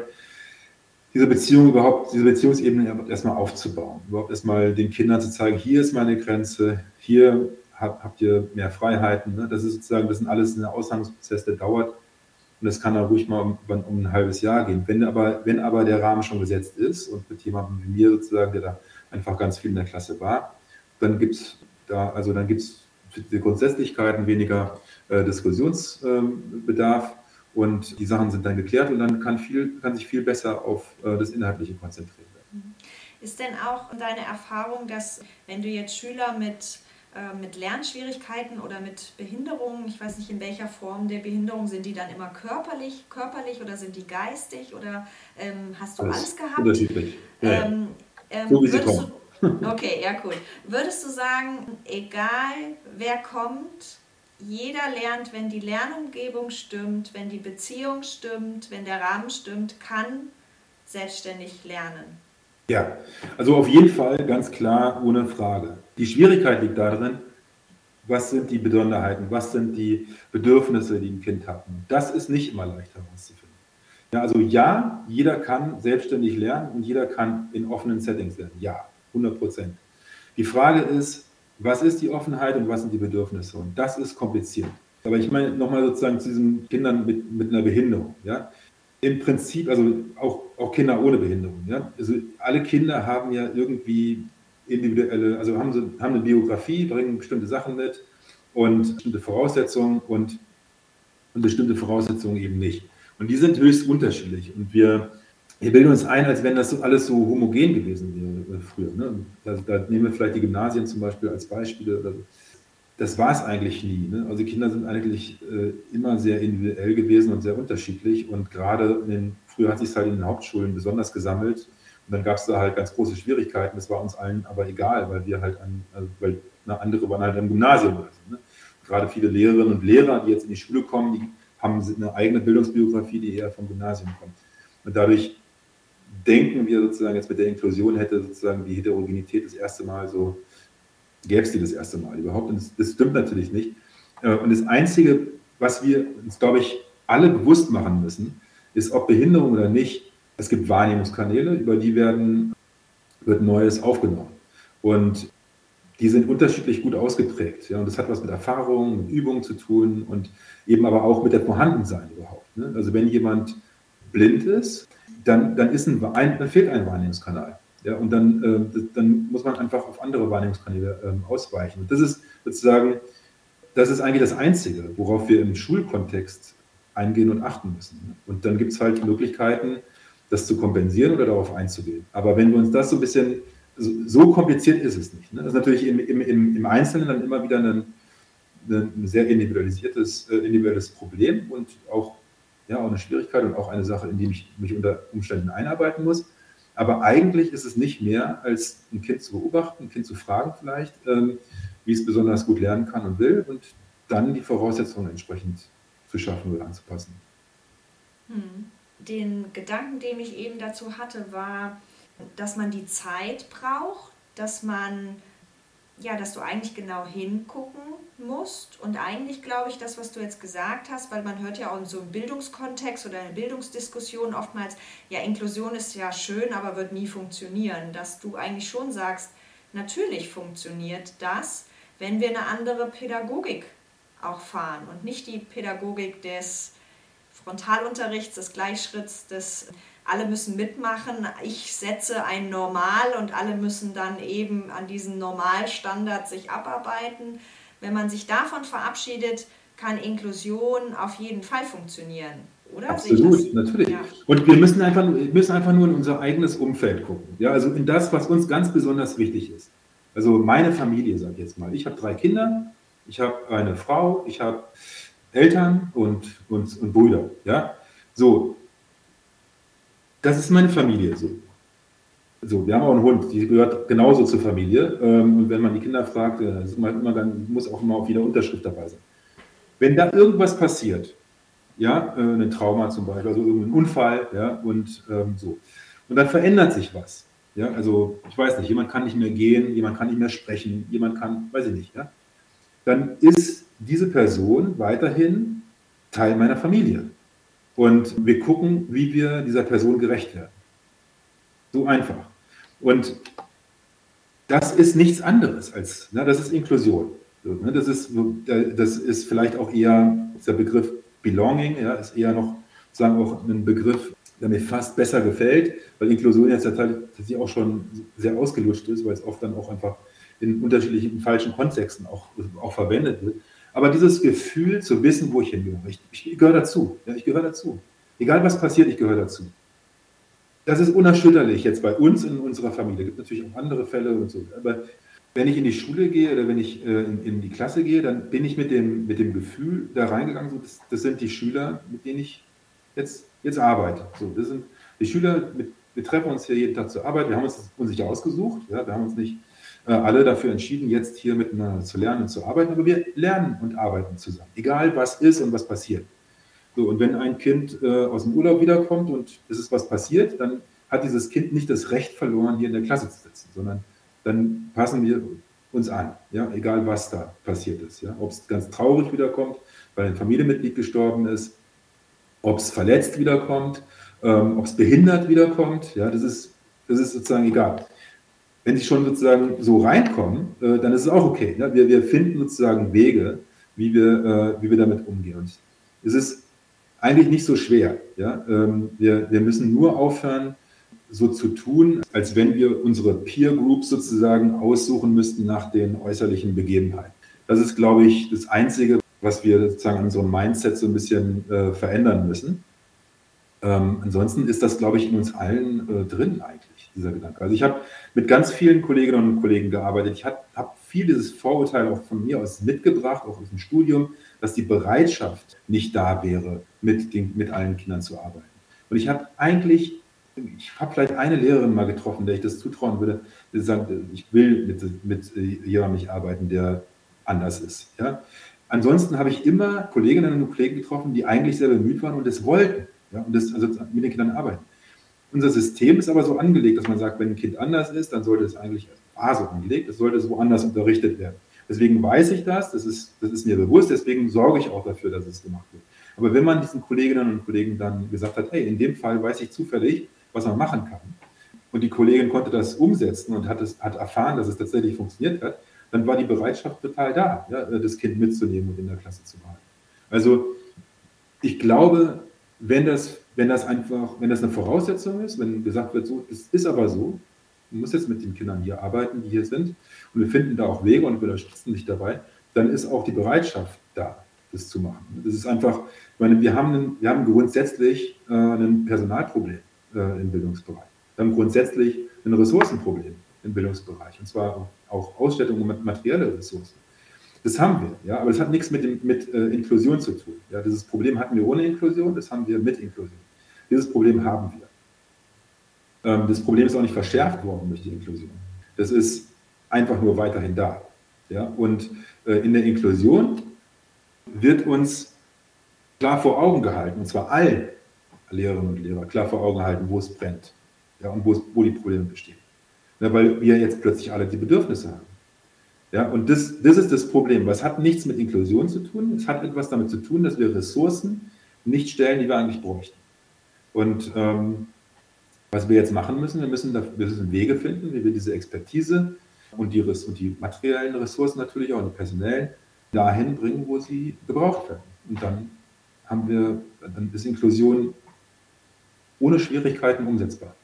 diese Beziehung überhaupt, diese Beziehungsebene erstmal aufzubauen. Überhaupt erstmal den Kindern zu zeigen, hier ist meine Grenze, hier habt ihr mehr Freiheiten. Ne? Das ist sozusagen, das sind alles ein Aushandlungsprozess, der dauert. Und das kann dann ruhig mal um, um, ein halbes Jahr gehen. Wenn aber, wenn aber der Rahmen schon gesetzt ist und mit jemandem wie mir sozusagen, der da einfach ganz viel in der Klasse war, dann gibt es da, also dann gibt es die Grundsätzlichkeiten weniger äh, Diskussionsbedarf. Ähm, und die Sachen sind dann geklärt und dann kann, viel, kann sich viel besser auf äh, das Inhaltliche konzentrieren werden. Mhm. Ist denn auch deine Erfahrung, dass wenn du jetzt Schüler mit, äh, mit Lernschwierigkeiten oder mit Behinderungen, ich weiß nicht in welcher Form der Behinderung, sind die dann immer körperlich, körperlich oder sind die geistig oder ähm, hast du alles, alles gehabt? Unterschiedlich. Ja, ähm, ähm, so wie sie kommen. Du, okay, ja cool. Würdest du sagen, egal wer kommt, jeder lernt, wenn die Lernumgebung stimmt, wenn die Beziehung stimmt, wenn der Rahmen stimmt, kann selbstständig lernen. Ja, also auf jeden Fall ganz klar, ohne Frage. Die Schwierigkeit liegt darin, was sind die Besonderheiten, was sind die Bedürfnisse, die ein Kind hat. Das ist nicht immer leicht herauszufinden. Ja, also ja, jeder kann selbstständig lernen und jeder kann in offenen Settings lernen. Ja, 100 Prozent. Die Frage ist, was ist die Offenheit und was sind die Bedürfnisse? Und das ist kompliziert. Aber ich meine nochmal sozusagen zu diesen Kindern mit, mit einer Behinderung. Ja? Im Prinzip, also auch, auch Kinder ohne Behinderung. Ja? Also alle Kinder haben ja irgendwie individuelle, also haben, sie, haben eine Biografie, bringen bestimmte Sachen mit und bestimmte Voraussetzungen und, und bestimmte Voraussetzungen eben nicht. Und die sind höchst unterschiedlich. Und wir wir bilden uns ein, als wenn das alles so homogen gewesen wäre äh, früher. Ne? Da, da, nehmen wir vielleicht die Gymnasien zum Beispiel als Beispiele. Oder so. Das war es eigentlich nie. Ne? Also Kinder sind eigentlich äh, immer sehr individuell gewesen und sehr unterschiedlich. Und gerade den, früher hat sich es halt in den Hauptschulen besonders gesammelt. Und dann gab es da halt ganz große Schwierigkeiten. Das war uns allen aber egal, weil wir halt an, also weil na, andere waren halt am Gymnasium oder so. Ne? Gerade viele Lehrerinnen und Lehrer, die jetzt in die Schule kommen, die haben eine eigene Bildungsbiografie, die eher vom Gymnasium kommt. Und dadurch denken wir sozusagen jetzt mit der Inklusion hätte sozusagen die Heterogenität das erste Mal so, gäbe es die das erste Mal überhaupt. Und das, das stimmt natürlich nicht. Äh, und das Einzige, was wir uns, glaube ich, alle bewusst machen müssen, ist, ob Behinderung oder nicht, es gibt Wahrnehmungskanäle, über die werden, wird Neues aufgenommen. Und die sind unterschiedlich gut ausgeprägt. Ja, und das hat was mit Erfahrung, mit Übung zu tun und eben aber auch mit der Vorhandensein überhaupt. Ne? Also wenn jemand blind ist, dann, dann, ist ein, ein, dann fehlt ein Wahrnehmungskanal. Ja, und dann, äh, dann muss man einfach auf andere Wahrnehmungskanäle ähm, ausweichen. Und das ist sozusagen, das ist eigentlich das Einzige, worauf wir im Schulkontext eingehen und achten müssen. Und dann gibt es halt Möglichkeiten, das zu kompensieren oder darauf einzugehen. Aber wenn wir uns das so ein bisschen, so, so kompliziert ist es nicht. Ne? Das ist natürlich im, im, im Einzelnen dann immer wieder ein, ein sehr individualisiertes, äh, individuelles Problem und auch ja, auch eine Schwierigkeit und auch eine Sache, in die ich mich unter Umständen einarbeiten muss. Aber eigentlich ist es nicht mehr, als ein Kind zu beobachten, ein Kind zu fragen vielleicht, ähm, wie es besonders gut lernen kann und will und dann die Voraussetzungen entsprechend zu schaffen oder anzupassen. Hm. Den Gedanken, den ich eben dazu hatte, war, dass man die Zeit braucht, dass man ja, dass du eigentlich genau hingucken musst. Und eigentlich glaube ich, das, was du jetzt gesagt hast, weil man hört ja auch in so einem Bildungskontext oder in einer Bildungsdiskussion oftmals, ja, Inklusion ist ja schön, aber wird nie funktionieren. Dass du eigentlich schon sagst, natürlich funktioniert das, wenn wir eine andere Pädagogik auch fahren und nicht die Pädagogik des Frontalunterrichts, des Gleichschritts, des alle müssen mitmachen, ich setze ein Normal und alle müssen dann eben an diesen Normalstandard sich abarbeiten. Wenn man sich davon verabschiedet, kann Inklusion auf jeden Fall funktionieren. Oder? Absolut, natürlich. Ja. Und wir müssen, einfach, müssen einfach nur in unser eigenes Umfeld gucken. Ja, also in das, was uns ganz besonders wichtig ist. Also meine Familie, sage ich jetzt mal. Ich habe drei Kinder, ich habe eine Frau, ich habe Eltern und, und, und Brüder. Ja? So, das ist meine Familie so. So, wir haben auch einen Hund, die gehört genauso zur Familie. Ähm, und wenn man die Kinder fragt, äh, immer, muss auch immer auf jeder Unterschrift dabei sein. Wenn da irgendwas passiert, ja, äh, ein Trauma zum Beispiel, also irgendein Unfall, ja, und ähm, so. Und dann verändert sich was. Ja, also ich weiß nicht, jemand kann nicht mehr gehen, jemand kann nicht mehr sprechen, jemand kann, weiß ich nicht, ja. Dann ist diese Person weiterhin Teil meiner Familie. Und wir gucken, wie wir dieser Person gerecht werden. So einfach. Und das ist nichts anderes als, ne, das ist Inklusion. Ne, das, ist, das ist vielleicht auch eher, der Begriff Belonging, ja, ist eher noch sagen auch ein Begriff, der mir fast besser gefällt, weil Inklusion jetzt tatsächlich auch schon sehr ausgelutscht ist, weil es oft dann auch einfach in unterschiedlichen falschen Kontexten auch, auch verwendet wird. Aber dieses Gefühl zu wissen, wo ich hingehöre, ich, ich gehöre dazu. Ja, ich gehöre dazu. Egal was passiert, ich gehöre dazu. Das ist unerschütterlich jetzt bei uns in unserer Familie. Es gibt natürlich auch andere Fälle und so. Aber wenn ich in die Schule gehe oder wenn ich äh, in, in, die Klasse gehe, dann bin ich mit dem, mit dem Gefühl da reingegangen, so, das, das sind die Schüler, mit denen ich jetzt, jetzt arbeite. So, das sind die Schüler, mit, wir treffen uns hier jeden Tag zur Arbeit. Wir haben uns uns nicht ausgesucht. Ja, wir haben uns nicht äh, alle dafür entschieden, jetzt hier miteinander zu lernen und zu arbeiten, aber wir lernen und arbeiten zusammen, egal was ist und was passiert. So, und wenn ein Kind äh, aus dem Urlaub wiederkommt und es ist was passiert, dann hat dieses Kind nicht das Recht verloren, hier in der Klasse zu sitzen, sondern dann passen wir uns an, ja, egal was da passiert ist. Ja. Ob es ganz traurig wiederkommt, weil ein Familienmitglied gestorben ist, ob es verletzt wiederkommt, ähm, ob es behindert wiederkommt, ja, das ist, das ist sozusagen egal wenn sie schon sozusagen so reinkommen, äh, dann ist es auch okay. Ne? Wir, wir finden sozusagen Wege, wie wir, äh, wie wir damit umgehen. Und es ist eigentlich nicht so schwer. Ja? Ähm, wir, wir müssen nur aufhören, so zu tun, als wenn wir unsere Peer Groups sozusagen aussuchen müssten nach den äußerlichen Begebenheiten. Das ist, glaube ich, das Einzige, was wir sozusagen an unserem Mindset so ein bisschen äh, verändern müssen. Ähm, ansonsten ist das, glaube ich, in uns allen äh, drin eigentlich, dieser Gedanke. Also ich habe mit ganz vielen Kolleginnen und Kollegen gearbeitet. Ich habe hab viel dieses Vorurteil auch von mir aus mitgebracht, auch aus dem Studium, dass die Bereitschaft nicht da wäre, mit, den, mit allen Kindern zu arbeiten. Und ich habe eigentlich, ich habe vielleicht eine Lehrerin mal getroffen, der ich das zutrauen würde, die sagt, ich will mit, mit jemandem nicht arbeiten, der anders ist. Ja? Ansonsten habe ich immer Kolleginnen und Kollegen getroffen, die eigentlich sehr bemüht waren und es wollten. Ja, und das, also mit den Kindern arbeiten. Unser System ist aber so angelegt, dass man sagt, wenn ein Kind anders ist, dann sollte es eigentlich, war so angelegt, es sollte so anders unterrichtet werden. Deswegen weiß ich das, das ist, das ist mir bewusst, deswegen sorge ich auch dafür, dass es gemacht wird. Aber wenn man diesen Kolleginnen und Kollegen dann gesagt hat, hey, in dem Fall weiß ich zufällig, was man machen kann, und die Kollegin konnte das umsetzen und hat, es, hat erfahren, dass es tatsächlich funktioniert hat, dann war die Bereitschaft total da, ja, das Kind mitzunehmen und in der Klasse zu behalten. Also ich glaube, wenn das, wenn das einfach, wenn das eine Voraussetzung ist, wenn gesagt wird, so, es ist aber so, man muss jetzt mit den Kindern hier arbeiten, die hier sind, und wir finden da auch Wege und wir unterstützen dich dabei, dann ist auch die Bereitschaft da, das zu machen. Das ist einfach, ich meine, wir haben, einen, wir haben grundsätzlich äh, ein Personalproblem äh, im Bildungsbereich. Wir haben grundsätzlich ein Ressourcenproblem im Bildungsbereich, und zwar auch Ausstattung und materielle Ressourcen. Das haben wir, ja, aber das hat nichts mit, mit äh, Inklusion zu tun. Ja, dieses Problem hatten wir ohne Inklusion, das haben wir mit Inklusion. Dieses Problem haben wir. Ähm, das Problem ist auch nicht verschärft worden durch die Inklusion. Das ist einfach nur weiterhin da. Ja, und äh, in der Inklusion wird uns klar vor Augen gehalten, und zwar allen Lehrerinnen und Lehrer klar vor Augen gehalten, wo es brennt ja, und wo, wo die Probleme bestehen. Ja, weil wir jetzt plötzlich alle die Bedürfnisse haben. Ja, und das, das ist das Problem. Was hat nichts mit Inklusion zu tun? Es hat etwas damit zu tun, dass wir Ressourcen nicht stellen, die wir eigentlich bräuchten. Und ähm, was wir jetzt machen müssen, wir müssen, wir müssen Wege finden, wie wir diese Expertise und die, und die materiellen Ressourcen natürlich auch, die personellen, dahin bringen, wo sie gebraucht werden. Und dann haben wir, dann ist Inklusion ohne Schwierigkeiten umsetzbar.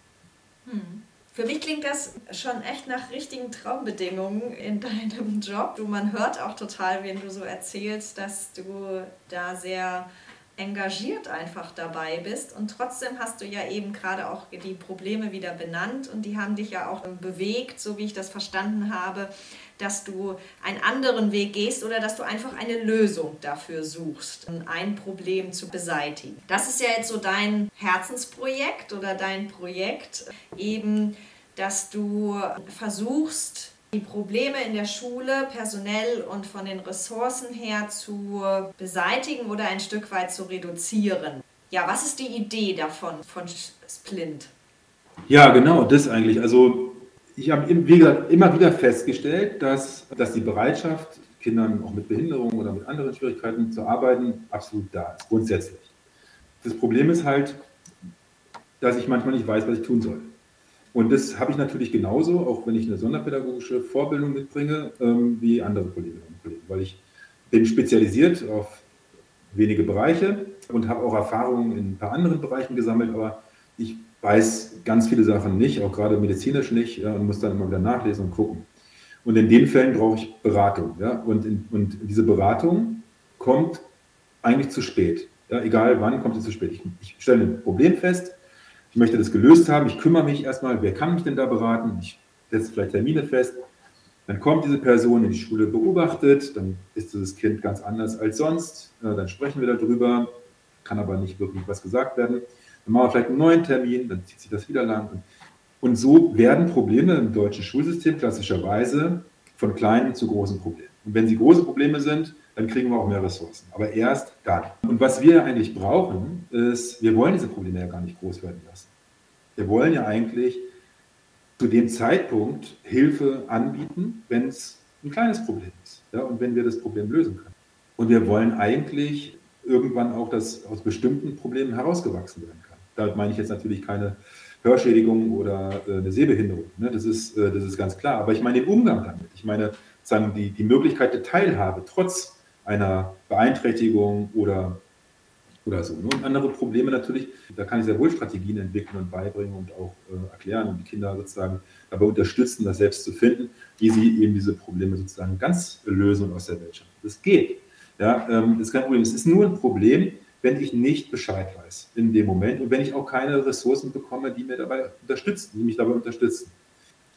Hm. Für mich klingt das schon echt nach richtigen Traumbedingungen in deinem Job. Du, man hört auch total, wenn du so erzählst, dass du da sehr engagiert einfach dabei bist und trotzdem hast du ja eben gerade auch die Probleme wieder benannt und die haben dich ja auch bewegt, so wie ich das verstanden habe, dass du einen anderen Weg gehst oder dass du einfach eine Lösung dafür suchst, ein Problem zu beseitigen. Das ist ja jetzt so dein Herzensprojekt oder dein Projekt, eben, dass du versuchst, die Probleme in der Schule personell und von den Ressourcen her zu beseitigen oder ein Stück weit zu reduzieren. Ja, was ist die Idee davon, von Splint? Ja, genau, das eigentlich. Also ich habe wie gesagt, immer wieder festgestellt, dass, dass die Bereitschaft, Kindern auch mit Behinderung oder mit anderen Schwierigkeiten zu arbeiten, absolut da ist, grundsätzlich. Das Problem ist halt, dass ich manchmal nicht weiß, was ich tun soll. Und das habe ich natürlich genauso, auch wenn ich eine sonderpädagogische Vorbildung mitbringe, ähm, wie andere Kolleginnen und Kollegen, weil ich bin spezialisiert auf wenige Bereiche und habe auch Erfahrungen in ein paar anderen Bereichen gesammelt, aber ich weiß ganz viele Sachen nicht, auch gerade medizinisch nicht, ja, und muss dann immer wieder nachlesen und gucken. Und in den Fällen brauche ich Beratung. Ja, und, in, und diese Beratung kommt eigentlich zu spät. Ja, egal wann, kommt sie zu spät. Ich, ich stelle ein Problem fest, ich möchte das gelöst haben, ich kümmere mich erstmal, wer kann mich denn da beraten? Ich setze vielleicht Termine fest. Dann kommt diese Person in die Schule beobachtet, dann ist dieses Kind ganz anders als sonst, dann sprechen wir darüber, kann aber nicht wirklich was gesagt werden. Dann machen wir vielleicht einen neuen Termin, dann zieht sich das wieder lang. Und so werden Probleme im deutschen Schulsystem klassischerweise von kleinen zu großen Problemen. Und wenn sie große Probleme sind, dann kriegen wir auch mehr Ressourcen. Aber erst dann. Und was wir eigentlich brauchen, ist, wir wollen diese Probleme ja gar nicht groß werden lassen. Wir wollen ja eigentlich zu dem Zeitpunkt Hilfe anbieten, wenn es ein kleines Problem ist. Ja, und wenn wir das Problem lösen können. Und wir wollen eigentlich irgendwann auch, dass aus bestimmten Problemen herausgewachsen werden kann. Da meine ich jetzt natürlich keine Hörschädigung oder äh, eine Sehbehinderung. Ne? Das, ist, äh, das ist ganz klar. Aber ich meine den Umgang damit. Ich meine sagen, die, die Möglichkeit der Teilhabe trotz einer Beeinträchtigung oder, oder so. Ne? Und andere Probleme natürlich, da kann ich sehr wohl Strategien entwickeln und beibringen und auch äh, erklären und die Kinder sozusagen dabei unterstützen, das selbst zu finden, wie sie eben diese Probleme sozusagen ganz lösen und aus der Welt schaffen. Das geht. Ja, ähm, das ist kein Problem. Es ist nur ein Problem, wenn ich nicht Bescheid weiß in dem Moment und wenn ich auch keine Ressourcen bekomme, die mir dabei unterstützen, die mich dabei unterstützen.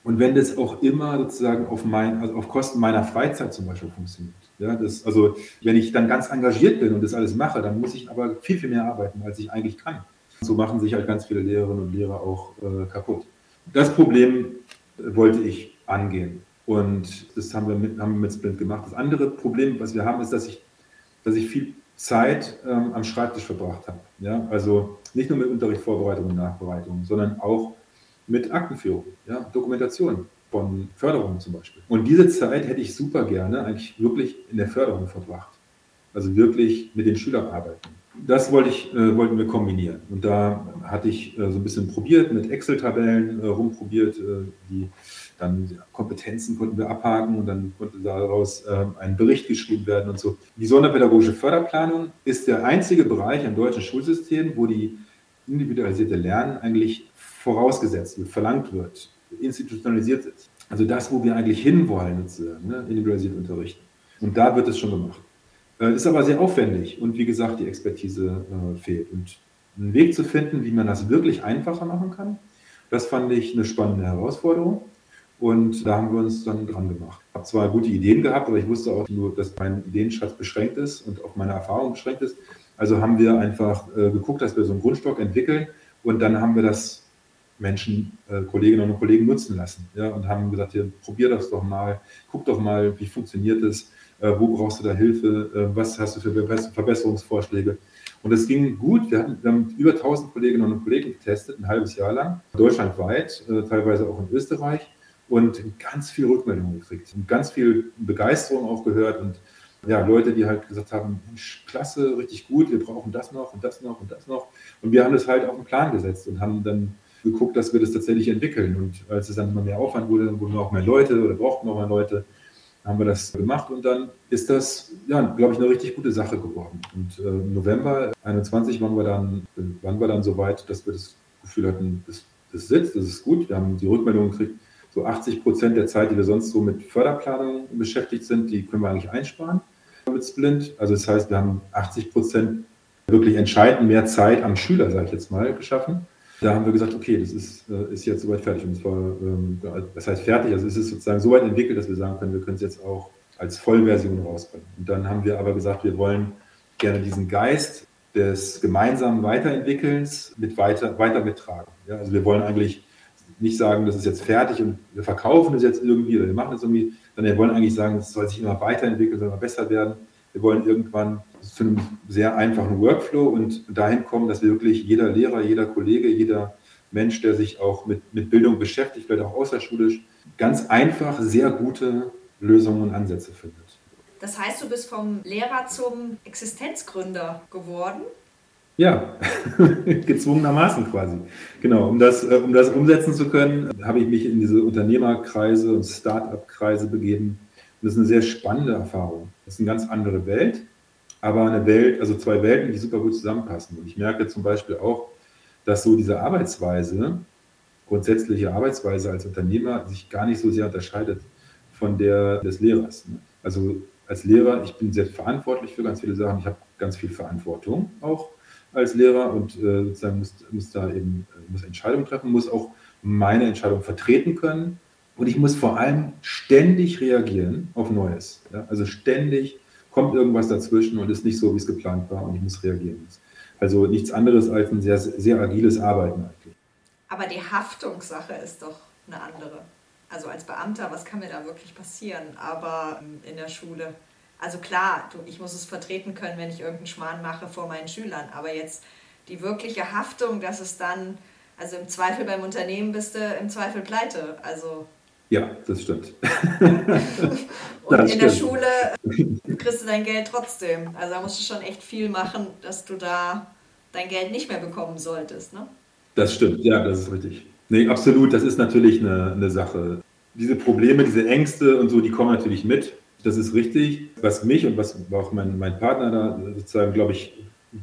Und wenn das auch immer sozusagen auf, mein, also auf Kosten meiner Freizeit zum Beispiel funktioniert. Ja, das, also wenn ich dann ganz engagiert bin und das alles mache, dann muss ich aber viel, viel mehr arbeiten, als ich eigentlich kann. So machen sich halt ganz viele Lehrerinnen und Lehrer auch äh, kaputt. Das Problem wollte ich angehen. Und das haben wir, mit, haben wir mit Sprint gemacht. Das andere Problem, was wir haben, ist, dass ich, dass ich viel Zeit ähm, am Schreibtisch verbracht habe. Ja? Also nicht nur mit Unterrichtsvorbereitung und Nachbereitung, sondern auch mit Aktenführung, ja? Dokumentation von Förderungen zum Beispiel. Und diese Zeit hätte ich super gerne eigentlich wirklich in der Förderung verbracht. Also wirklich mit den Schülern arbeiten. Das wollte ich, äh, wollten wir kombinieren. Und da hatte ich äh, so ein bisschen probiert, mit Excel-Tabellen äh, rumprobiert, äh, die dann Kompetenzen konnten wir abhaken und dann konnte daraus ähm, ein Bericht geschrieben werden und so. Die sonderpädagogische Förderplanung ist der einzige Bereich im deutschen Schulsystem, wo die individualisierte Lernen eigentlich vorausgesetzt wird, verlangt wird, institutionalisiert ist. Also das, wo wir eigentlich hinwollen, ne, individualisiert unterrichten. Und da wird es schon gemacht. Äh, ist aber sehr aufwendig und wie gesagt, die Expertise äh, fehlt. Und einen Weg zu finden, wie man das wirklich einfacher machen kann, das fand ich eine spannende Herausforderung. Und da haben wir uns dann dran gemacht. Ich habe zwar gute Ideen gehabt, aber ich wusste auch nur, dass mein Ideenschatz beschränkt ist und auf meine Erfahrung beschränkt ist. Also haben wir einfach äh, geguckt, dass wir so einen Grundstock entwickeln und dann haben wir das Menschen, äh, Kolleginnen und Kollegen nutzen lassen. Ja, und haben gesagt, hier, probier das doch mal, guck doch mal, wie funktioniert es, äh, wo brauchst du da Hilfe, äh, was hast du für Verbesserungsvorschläge. Und es ging gut. Wir, hatten, wir haben über 1000 Kolleginnen und Kollegen getestet, ein halbes Jahr lang, deutschlandweit, äh, teilweise auch in Österreich. und ganz viel Rückmeldung gekriegt und ganz viel Begeisterung auch gehört und ja, Leute, die halt gesagt haben, Mensch, klasse, richtig gut, wir brauchen das noch und das noch und das noch. Und wir haben das halt auf den Plan gesetzt und haben dann geguckt, dass wir das tatsächlich entwickeln. Und als es dann immer mehr Aufwand wurde, dann wurden auch mehr Leute oder brauchten noch mehr Leute, haben wir das gemacht und dann ist das, ja, glaube ich, eine richtig gute Sache geworden. Und äh, im November 21 waren wir dann, waren wir dann so weit, dass wir das Gefühl hatten, das, das sitzt, das ist gut. Wir haben die Rückmeldung gekriegt, so 80 Prozent der Zeit, die wir sonst so mit Förderplanung beschäftigt sind, die können wir eigentlich einsparen mit Splint. Also das heißt, wir haben 80 Prozent wirklich entscheidend mehr Zeit am Schüler, sage ich jetzt mal, geschaffen. Da haben wir gesagt, okay, das ist, äh, ist jetzt soweit fertig. Und zwar, ähm, das heißt fertig, also es ist sozusagen so weit entwickelt, dass wir sagen können, wir können es jetzt auch als Vollversion rausbringen. Und dann haben wir aber gesagt, wir wollen gerne diesen Geist des gemeinsamen Weiterentwickelns mit weiter, weiter mittragen. Ja, also wir wollen eigentlich nicht sagen, das ist jetzt fertig und wir verkaufen es jetzt irgendwie oder wir machen es irgendwie, sondern wir wollen eigentlich sagen, es soll sich immer weiterentwickeln, soll immer besser werden. Wir wollen irgendwann zu einem sehr einfachen Workflow und dahin kommen, dass wir wirklich jeder Lehrer, jeder Kollege, jeder Mensch, der sich auch mit, mit Bildung beschäftigt, vielleicht auch außerschulisch, ganz einfach sehr gute Lösungen und Ansätze findet. Das heißt, du bist vom Lehrer zum Existenzgründer geworden? Ja, gezwungenermaßen quasi. Genau, um das, äh, um das umsetzen zu können, habe ich mich in diese Unternehmerkreise und Start-up-Kreise begeben. Und das ist eine sehr spannende Erfahrung. Das ist eine ganz andere Welt, aber eine Welt, also zwei Welten, die super gut zusammenpassen. Und ich merke zum Beispiel auch, dass so diese Arbeitsweise, grundsätzliche Arbeitsweise als Unternehmer sich gar nicht so sehr unterscheidet von der des Lehrers. Also als Lehrer, ich bin sehr verantwortlich für ganz viele Sachen. Ich habe ganz viel Verantwortung auch als Lehrer und äh, sozusagen muss, muss da eben muss Entscheidungen treffen, muss auch meine Entscheidung vertreten können. Und ich muss vor allem ständig reagieren auf Neues. Ja? Also ständig kommt irgendwas dazwischen und ist nicht so, wie es geplant war und ich muss reagieren. Also nichts anderes als ein sehr, sehr agiles Arbeiten eigentlich. Aber die Haftungssache ist doch eine andere. Also als Beamter, was kann mir da wirklich passieren? Aber ähm, in der Schule, also klar, ich muss es vertreten können, wenn ich irgendeinen Schmarrn mache vor meinen Schülern. Aber jetzt die wirkliche Haftung, dass es dann, also im Zweifel beim Unternehmen bist du im Zweifel pleite. Also ja, das stimmt. Und das in stimmt. der Schule kriegst du dein Geld trotzdem. Also da musst du schon echt viel machen, dass du da dein Geld nicht mehr bekommen solltest. Ne? Das stimmt, ja, das ist richtig. Nee, absolut, das ist natürlich eine, eine Sache. Diese Probleme, diese Ängste und so, die kommen natürlich mit. Das ist richtig. Was mich und was auch mein, mein Partner da sozusagen, glaube ich,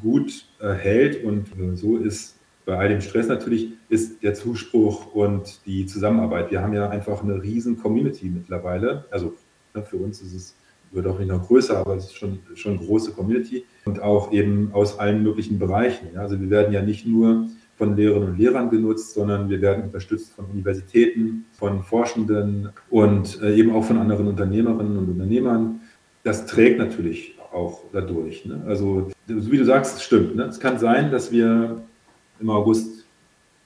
gut äh, hält und äh, so ist, bei all dem Stress natürlich ist der Zuspruch und die Zusammenarbeit. Wir haben ja einfach eine riesen Community mittlerweile. Also ne, für uns ist es, wird auch nicht noch größer, aber es ist schon, schon eine große Community und auch eben aus allen möglichen Bereichen. Ja. Also wir werden ja nicht nur von Lehrerinnen und Lehrern genutzt, sondern wir werden unterstützt von Universitäten, von Forschenden und äh, eben auch von anderen Unternehmerinnen und Unternehmern. Das trägt natürlich auch dadurch. Ne? Also, so wie du sagst, es stimmt. Ne? Es kann sein, dass wir im August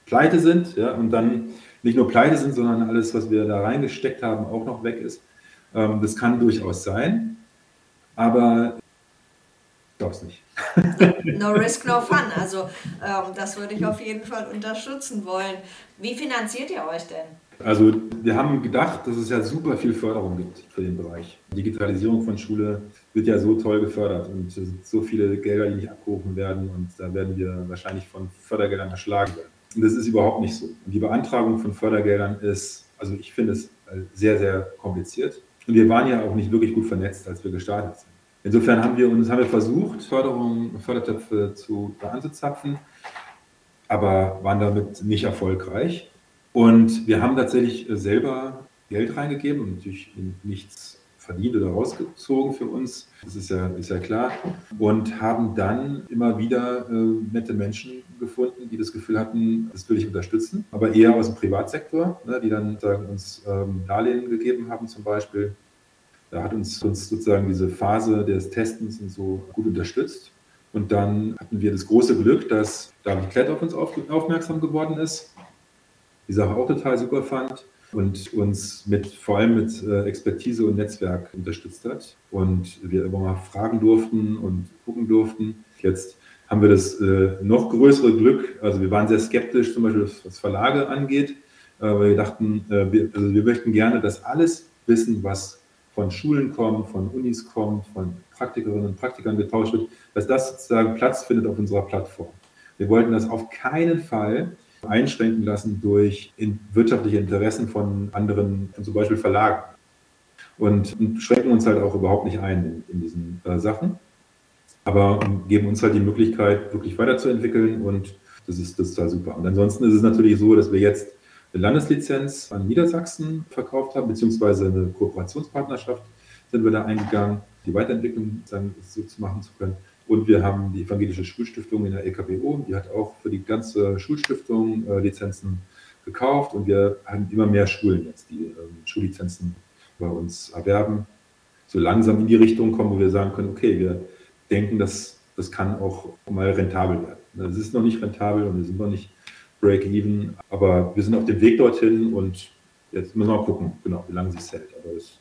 pleite sind ja, und dann nicht nur pleite sind, sondern alles, was wir da reingesteckt haben, auch noch weg ist. Ähm, das kann durchaus sein, aber ich glaube es nicht. No, risk, no fun. Also ähm, das würde ich auf jeden Fall unterstützen wollen. Wie finanziert ihr euch denn? Also wir haben gedacht, dass es ja super viel Förderung gibt für den Bereich. Digitalisierung von Schule wird ja so toll gefördert und so viele Gelder, die nicht abgerufen werden und da werden wir wahrscheinlich von Fördergeldern erschlagen werden. Und das ist überhaupt nicht so. Und die Beantragung von Fördergeldern ist, also ich finde es sehr, sehr kompliziert. Und wir waren ja auch nicht wirklich gut vernetzt, als wir gestartet sind. Insofern haben wir uns haben wir versucht, Förderung, Fördertöpfe zu anzuzapfen, aber waren damit nicht erfolgreich. Und wir haben tatsächlich äh, selber Geld reingegeben natürlich nichts verdient oder rausgezogen für uns. Das ist ja, ist ja klar. Und haben dann immer wieder äh, nette Menschen gefunden, die das Gefühl hatten, das will ich unterstützen, aber eher aus dem Privatsektor, ne, die dann sagen, uns ähm, Darlehen gegeben haben zum Beispiel. Da hat uns, uns sozusagen diese Phase des Testens und so gut unterstützt. Und dann hatten wir das große Glück, dass David Klett auf uns auf, aufmerksam geworden ist die Sache auch total super fand und uns mit vor allem mit äh, Expertise und Netzwerk unterstützt hat und wir immer mal fragen durften und gucken durften. Jetzt haben wir das äh, noch größere Glück, also wir waren sehr skeptisch, zum Beispiel was Verlage angeht, weil wir dachten, wir, also wir möchten gerne, dass alles Wissen, was von Schulen kommt, von Unis kommt, von Praktikerinnen und Praktikern getauscht wird, dass das sozusagen Platz findet auf unserer Plattform. Wir wollten das auf keinen Fall einschränken lassen durch in wirtschaftliche Interessen von anderen, zum Beispiel Verlagen. Und, schränken uns halt auch überhaupt nicht ein in, in diesen äh, Sachen, aber geben uns halt die Möglichkeit, wirklich weiterzuentwickeln und das ist, das ist total super. Und ansonsten ist es natürlich so, dass wir jetzt eine Landeslizenz an Niedersachsen verkauft haben, beziehungsweise eine Kooperationspartnerschaft sind wir da eingegangen, die Weiterentwicklung dann so zu machen zu können. Und wir haben die Evangelische Schulstiftung in der LKBO, die hat auch für die ganze Schulstiftung äh, Lizenzen gekauft und wir haben immer mehr Schulen jetzt, die ähm, Schullizenzen bei uns erwerben, so langsam in die Richtung kommen, wo wir sagen können, okay, wir denken, dass das kann auch mal rentabel werden. Es ist noch nicht rentabel und wir sind noch nicht Break-Even. Aber wir sind auf dem Weg dorthin und jetzt müssen wir mal gucken, genau, wie lange es hält. Aber ich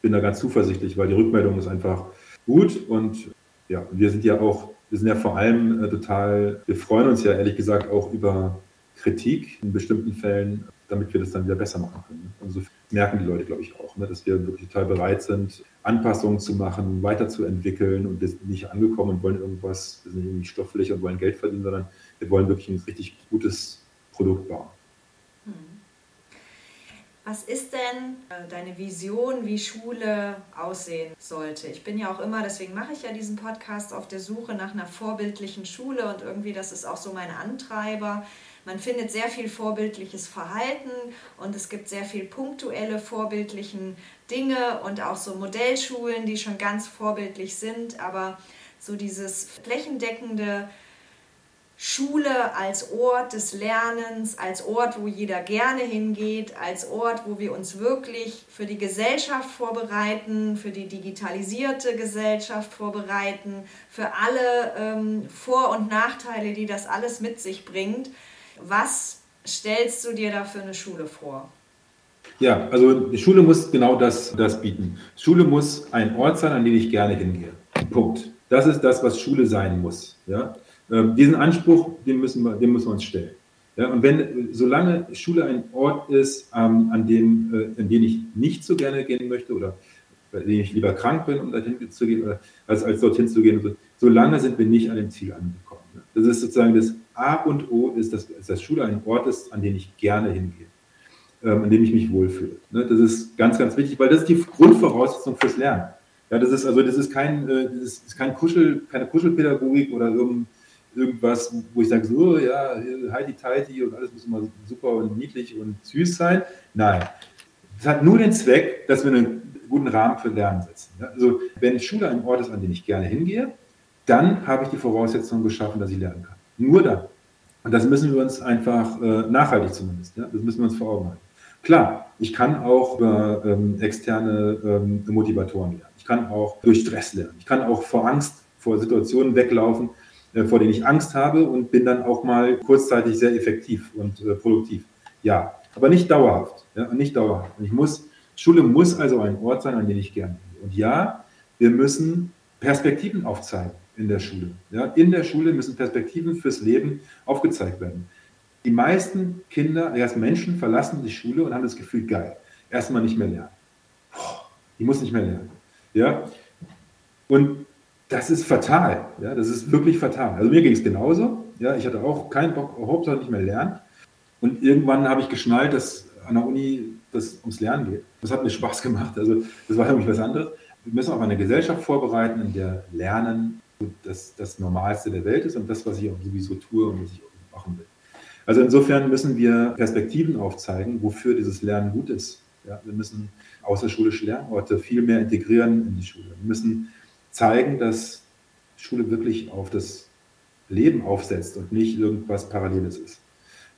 bin da ganz zuversichtlich, weil die Rückmeldung ist einfach gut und ja, wir sind ja auch, wir sind ja vor allem äh, total, wir freuen uns ja ehrlich gesagt auch über Kritik in bestimmten Fällen, damit wir das dann wieder besser machen können. Und so merken die Leute, glaube ich, auch, ne, dass wir wirklich total bereit sind, Anpassungen zu machen, weiterzuentwickeln und wir sind nicht angekommen und wollen irgendwas, wir sind irgendwie stofflich und wollen Geld verdienen, sondern wir wollen wirklich ein richtig gutes Produkt bauen. Hm. Was ist denn äh, deine Vision, wie Schule aussehen sollte? Ich bin ja auch immer, deswegen mache ich ja diesen Podcast, auf der Suche nach einer vorbildlichen Schule und irgendwie das ist auch so mein Antreiber. Man findet sehr viel vorbildliches Verhalten und es gibt sehr viel punktuelle vorbildlichen Dinge und auch so Modellschulen, die schon ganz vorbildlich sind, aber so dieses flächendeckende Schule als Ort des Lernens, als Ort, wo jeder gerne hingeht, als Ort, wo wir uns wirklich für die Gesellschaft vorbereiten, für die digitalisierte Gesellschaft vorbereiten, für alle ähm, Vor- und Nachteile, die das alles mit sich bringt. Was stellst du dir da für eine Schule vor? Ja, also Schule muss genau das, das bieten. Schule muss ein Ort sein, an den ich gerne hingehe. Punkt. Das ist das, was Schule sein muss. Ja? Ähm, diesen Anspruch, den müssen wir, den müssen wir uns stellen. Ja, und wenn, solange Schule ein Ort ist, ähm, an dem, äh, an den ich nicht so gerne gehen möchte oder bei dem ich lieber krank bin, um dorthin zu gehen, oder als, als dorthin zu gehen, so, solange sind wir nicht an dem Ziel angekommen. Ne? Das ist sozusagen das A und O, ist, dass, dass Schule ein Ort ist, an den ich gerne hingehe, ähm, an dem ich mich wohlfühle. Ne? Das ist ganz, ganz wichtig, weil das ist die Grundvoraussetzung fürs Lernen. Ja, das ist also das ist kein, äh, das ist kein Kuschel, keine Kuschelpädagogik oder irgendein irgendwas, wo ich sage, so, ja, heidi tighty und alles muss immer super und niedlich und süß sein. Nein. Es hat nur den Zweck, dass wir einen guten Rahmen für Lernen setzen. Also, wenn Schule ein Ort ist, an den ich gerne hingehe, dann habe ich die Voraussetzungen geschaffen, dass ich lernen kann. Nur dann. Und das müssen wir uns einfach äh, nachhaltig zumindest, das müssen wir uns vor Augen halten. Klar, ich kann auch über ähm, externe ähm, Motivatoren lernen. Ich kann auch durch Stress lernen. Ich kann auch vor Angst, vor Situationen weglaufen, vor denen ich Angst habe und bin dann auch mal kurzzeitig sehr effektiv und äh, produktiv. Ja, aber nicht dauerhaft. Ja, nicht dauerhaft. Ich muss, Schule muss also ein Ort sein, an den ich gerne bin. Und ja, wir müssen Perspektiven aufzeigen in der Schule. Ja, in der Schule müssen Perspektiven fürs Leben aufgezeigt werden. Die meisten Kinder, erst Menschen verlassen die Schule und haben das Gefühl, geil, erstmal nicht mehr lernen. Ich muss nicht mehr lernen. Ja? Und das ist fatal. Ja, das ist wirklich fatal. Also mir ging es genauso. Ja, ich hatte auch keinen Bock, Hauptsache nicht mehr lernen. Und irgendwann habe ich geschnallt, dass an der Uni das ums Lernen geht. Das hat mir Spaß gemacht. Also das war irgendwie was anderes. Wir müssen auf eine Gesellschaft vorbereiten, in der Lernen das, das Normalste der Welt ist und das, was ich auch sowieso tue und was ich auch machen will. Also insofern müssen wir Perspektiven aufzeigen, wofür dieses Lernen gut ist. Ja, wir müssen außerschulische Lernorte viel mehr integrieren in die Schule. Wir müssen zeigen, dass Schule wirklich auf das Leben aufsetzt und nicht irgendwas Paralleles ist.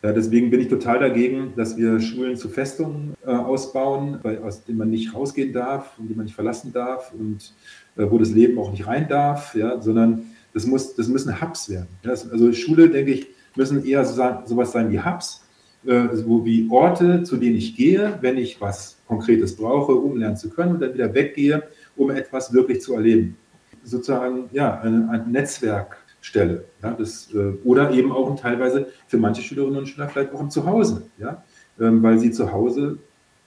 Ja, deswegen bin ich total dagegen, dass wir Schulen zu Festungen äh, ausbauen, bei, aus denen man nicht rausgehen darf und die man nicht verlassen darf und äh, wo das Leben auch nicht rein darf, ja, sondern das, muss, das müssen Hubs werden. Ja, also Schule, denke ich, müssen eher so sein, sowas sein wie Hubs, äh, so wie Orte, zu denen ich gehe, wenn ich was Konkretes brauche, um lernen zu können und dann wieder weggehe, um etwas wirklich zu erleben sozusagen ja, eine, eine Netzwerkstelle. Ja, das, äh, oder eben auch teilweise für manche Schülerinnen und Schüler vielleicht auch im Zuhause. Ja? ähm, weil sie zu Hause,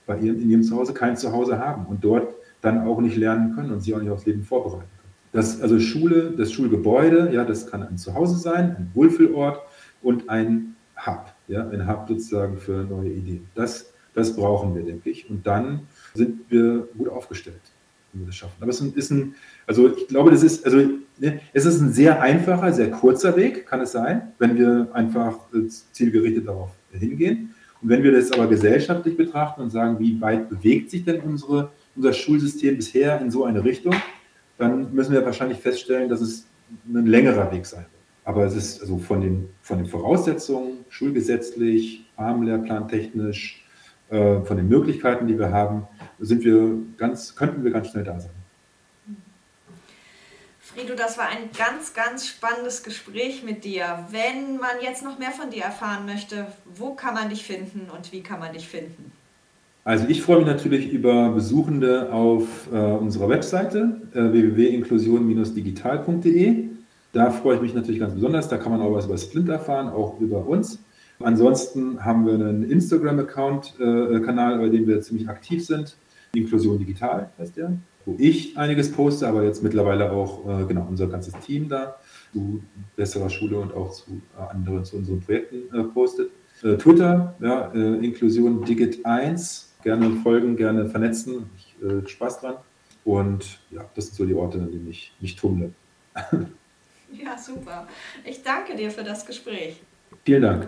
bei ihrem, in ihrem Zuhause kein Zuhause haben und dort dann auch nicht lernen können und sie auch nicht aufs Leben vorbereiten können. Das, also Schule, das Schulgebäude, ja, das kann ein Zuhause sein, ein Wohlfühlort und ein Hub, ja, ein Hub sozusagen für neue Ideen. Das, das brauchen wir, denke ich. Und dann sind wir gut aufgestellt, wenn wir das schaffen. Aber es ist ein, also ich glaube, das ist, also ne, es ist ein sehr einfacher, sehr kurzer Weg, kann es sein, wenn wir einfach äh, zielgerichtet darauf hingehen. Und wenn wir das aber gesellschaftlich betrachten und sagen, wie weit bewegt sich denn unsere, unser Schulsystem bisher in so eine Richtung, dann müssen wir wahrscheinlich feststellen, dass es ein längerer Weg sein wird. Aber es ist also von den, von den Voraussetzungen, schulgesetzlich, Rahmenlehrplantechnisch, äh, von den Möglichkeiten, die wir haben, sind wir ganz, könnten wir ganz schnell da sein. Frido, das war ein ganz, ganz spannendes Gespräch mit dir. Wenn man jetzt noch mehr von dir erfahren möchte, wo kann man dich finden und wie kann man dich finden? Also ich freue mich natürlich über Besuchende auf äh, unserer Webseite äh, www.inklusion-digital.de. Da freue ich mich natürlich ganz besonders. Da kann man auch was über Splint erfahren, auch über uns. Ansonsten haben wir einen Instagram-Account-Kanal, äh, bei dem wir ziemlich aktiv sind. Inklusion Digital heißt der, wo ich einiges poste, aber jetzt mittlerweile auch äh, genau unser ganzes Team da zu besserer Schule und auch zu äh, anderen, zu unseren Projekten postet. Twitter, ja, Inklusion Digit 1 gerne folgen, gerne vernetzen. Ich äh, Spaß dran. Und ja, das sind so die Orte, an denen ich mich tummle. ja, super. Ich danke dir für das Gespräch. Vielen Dank.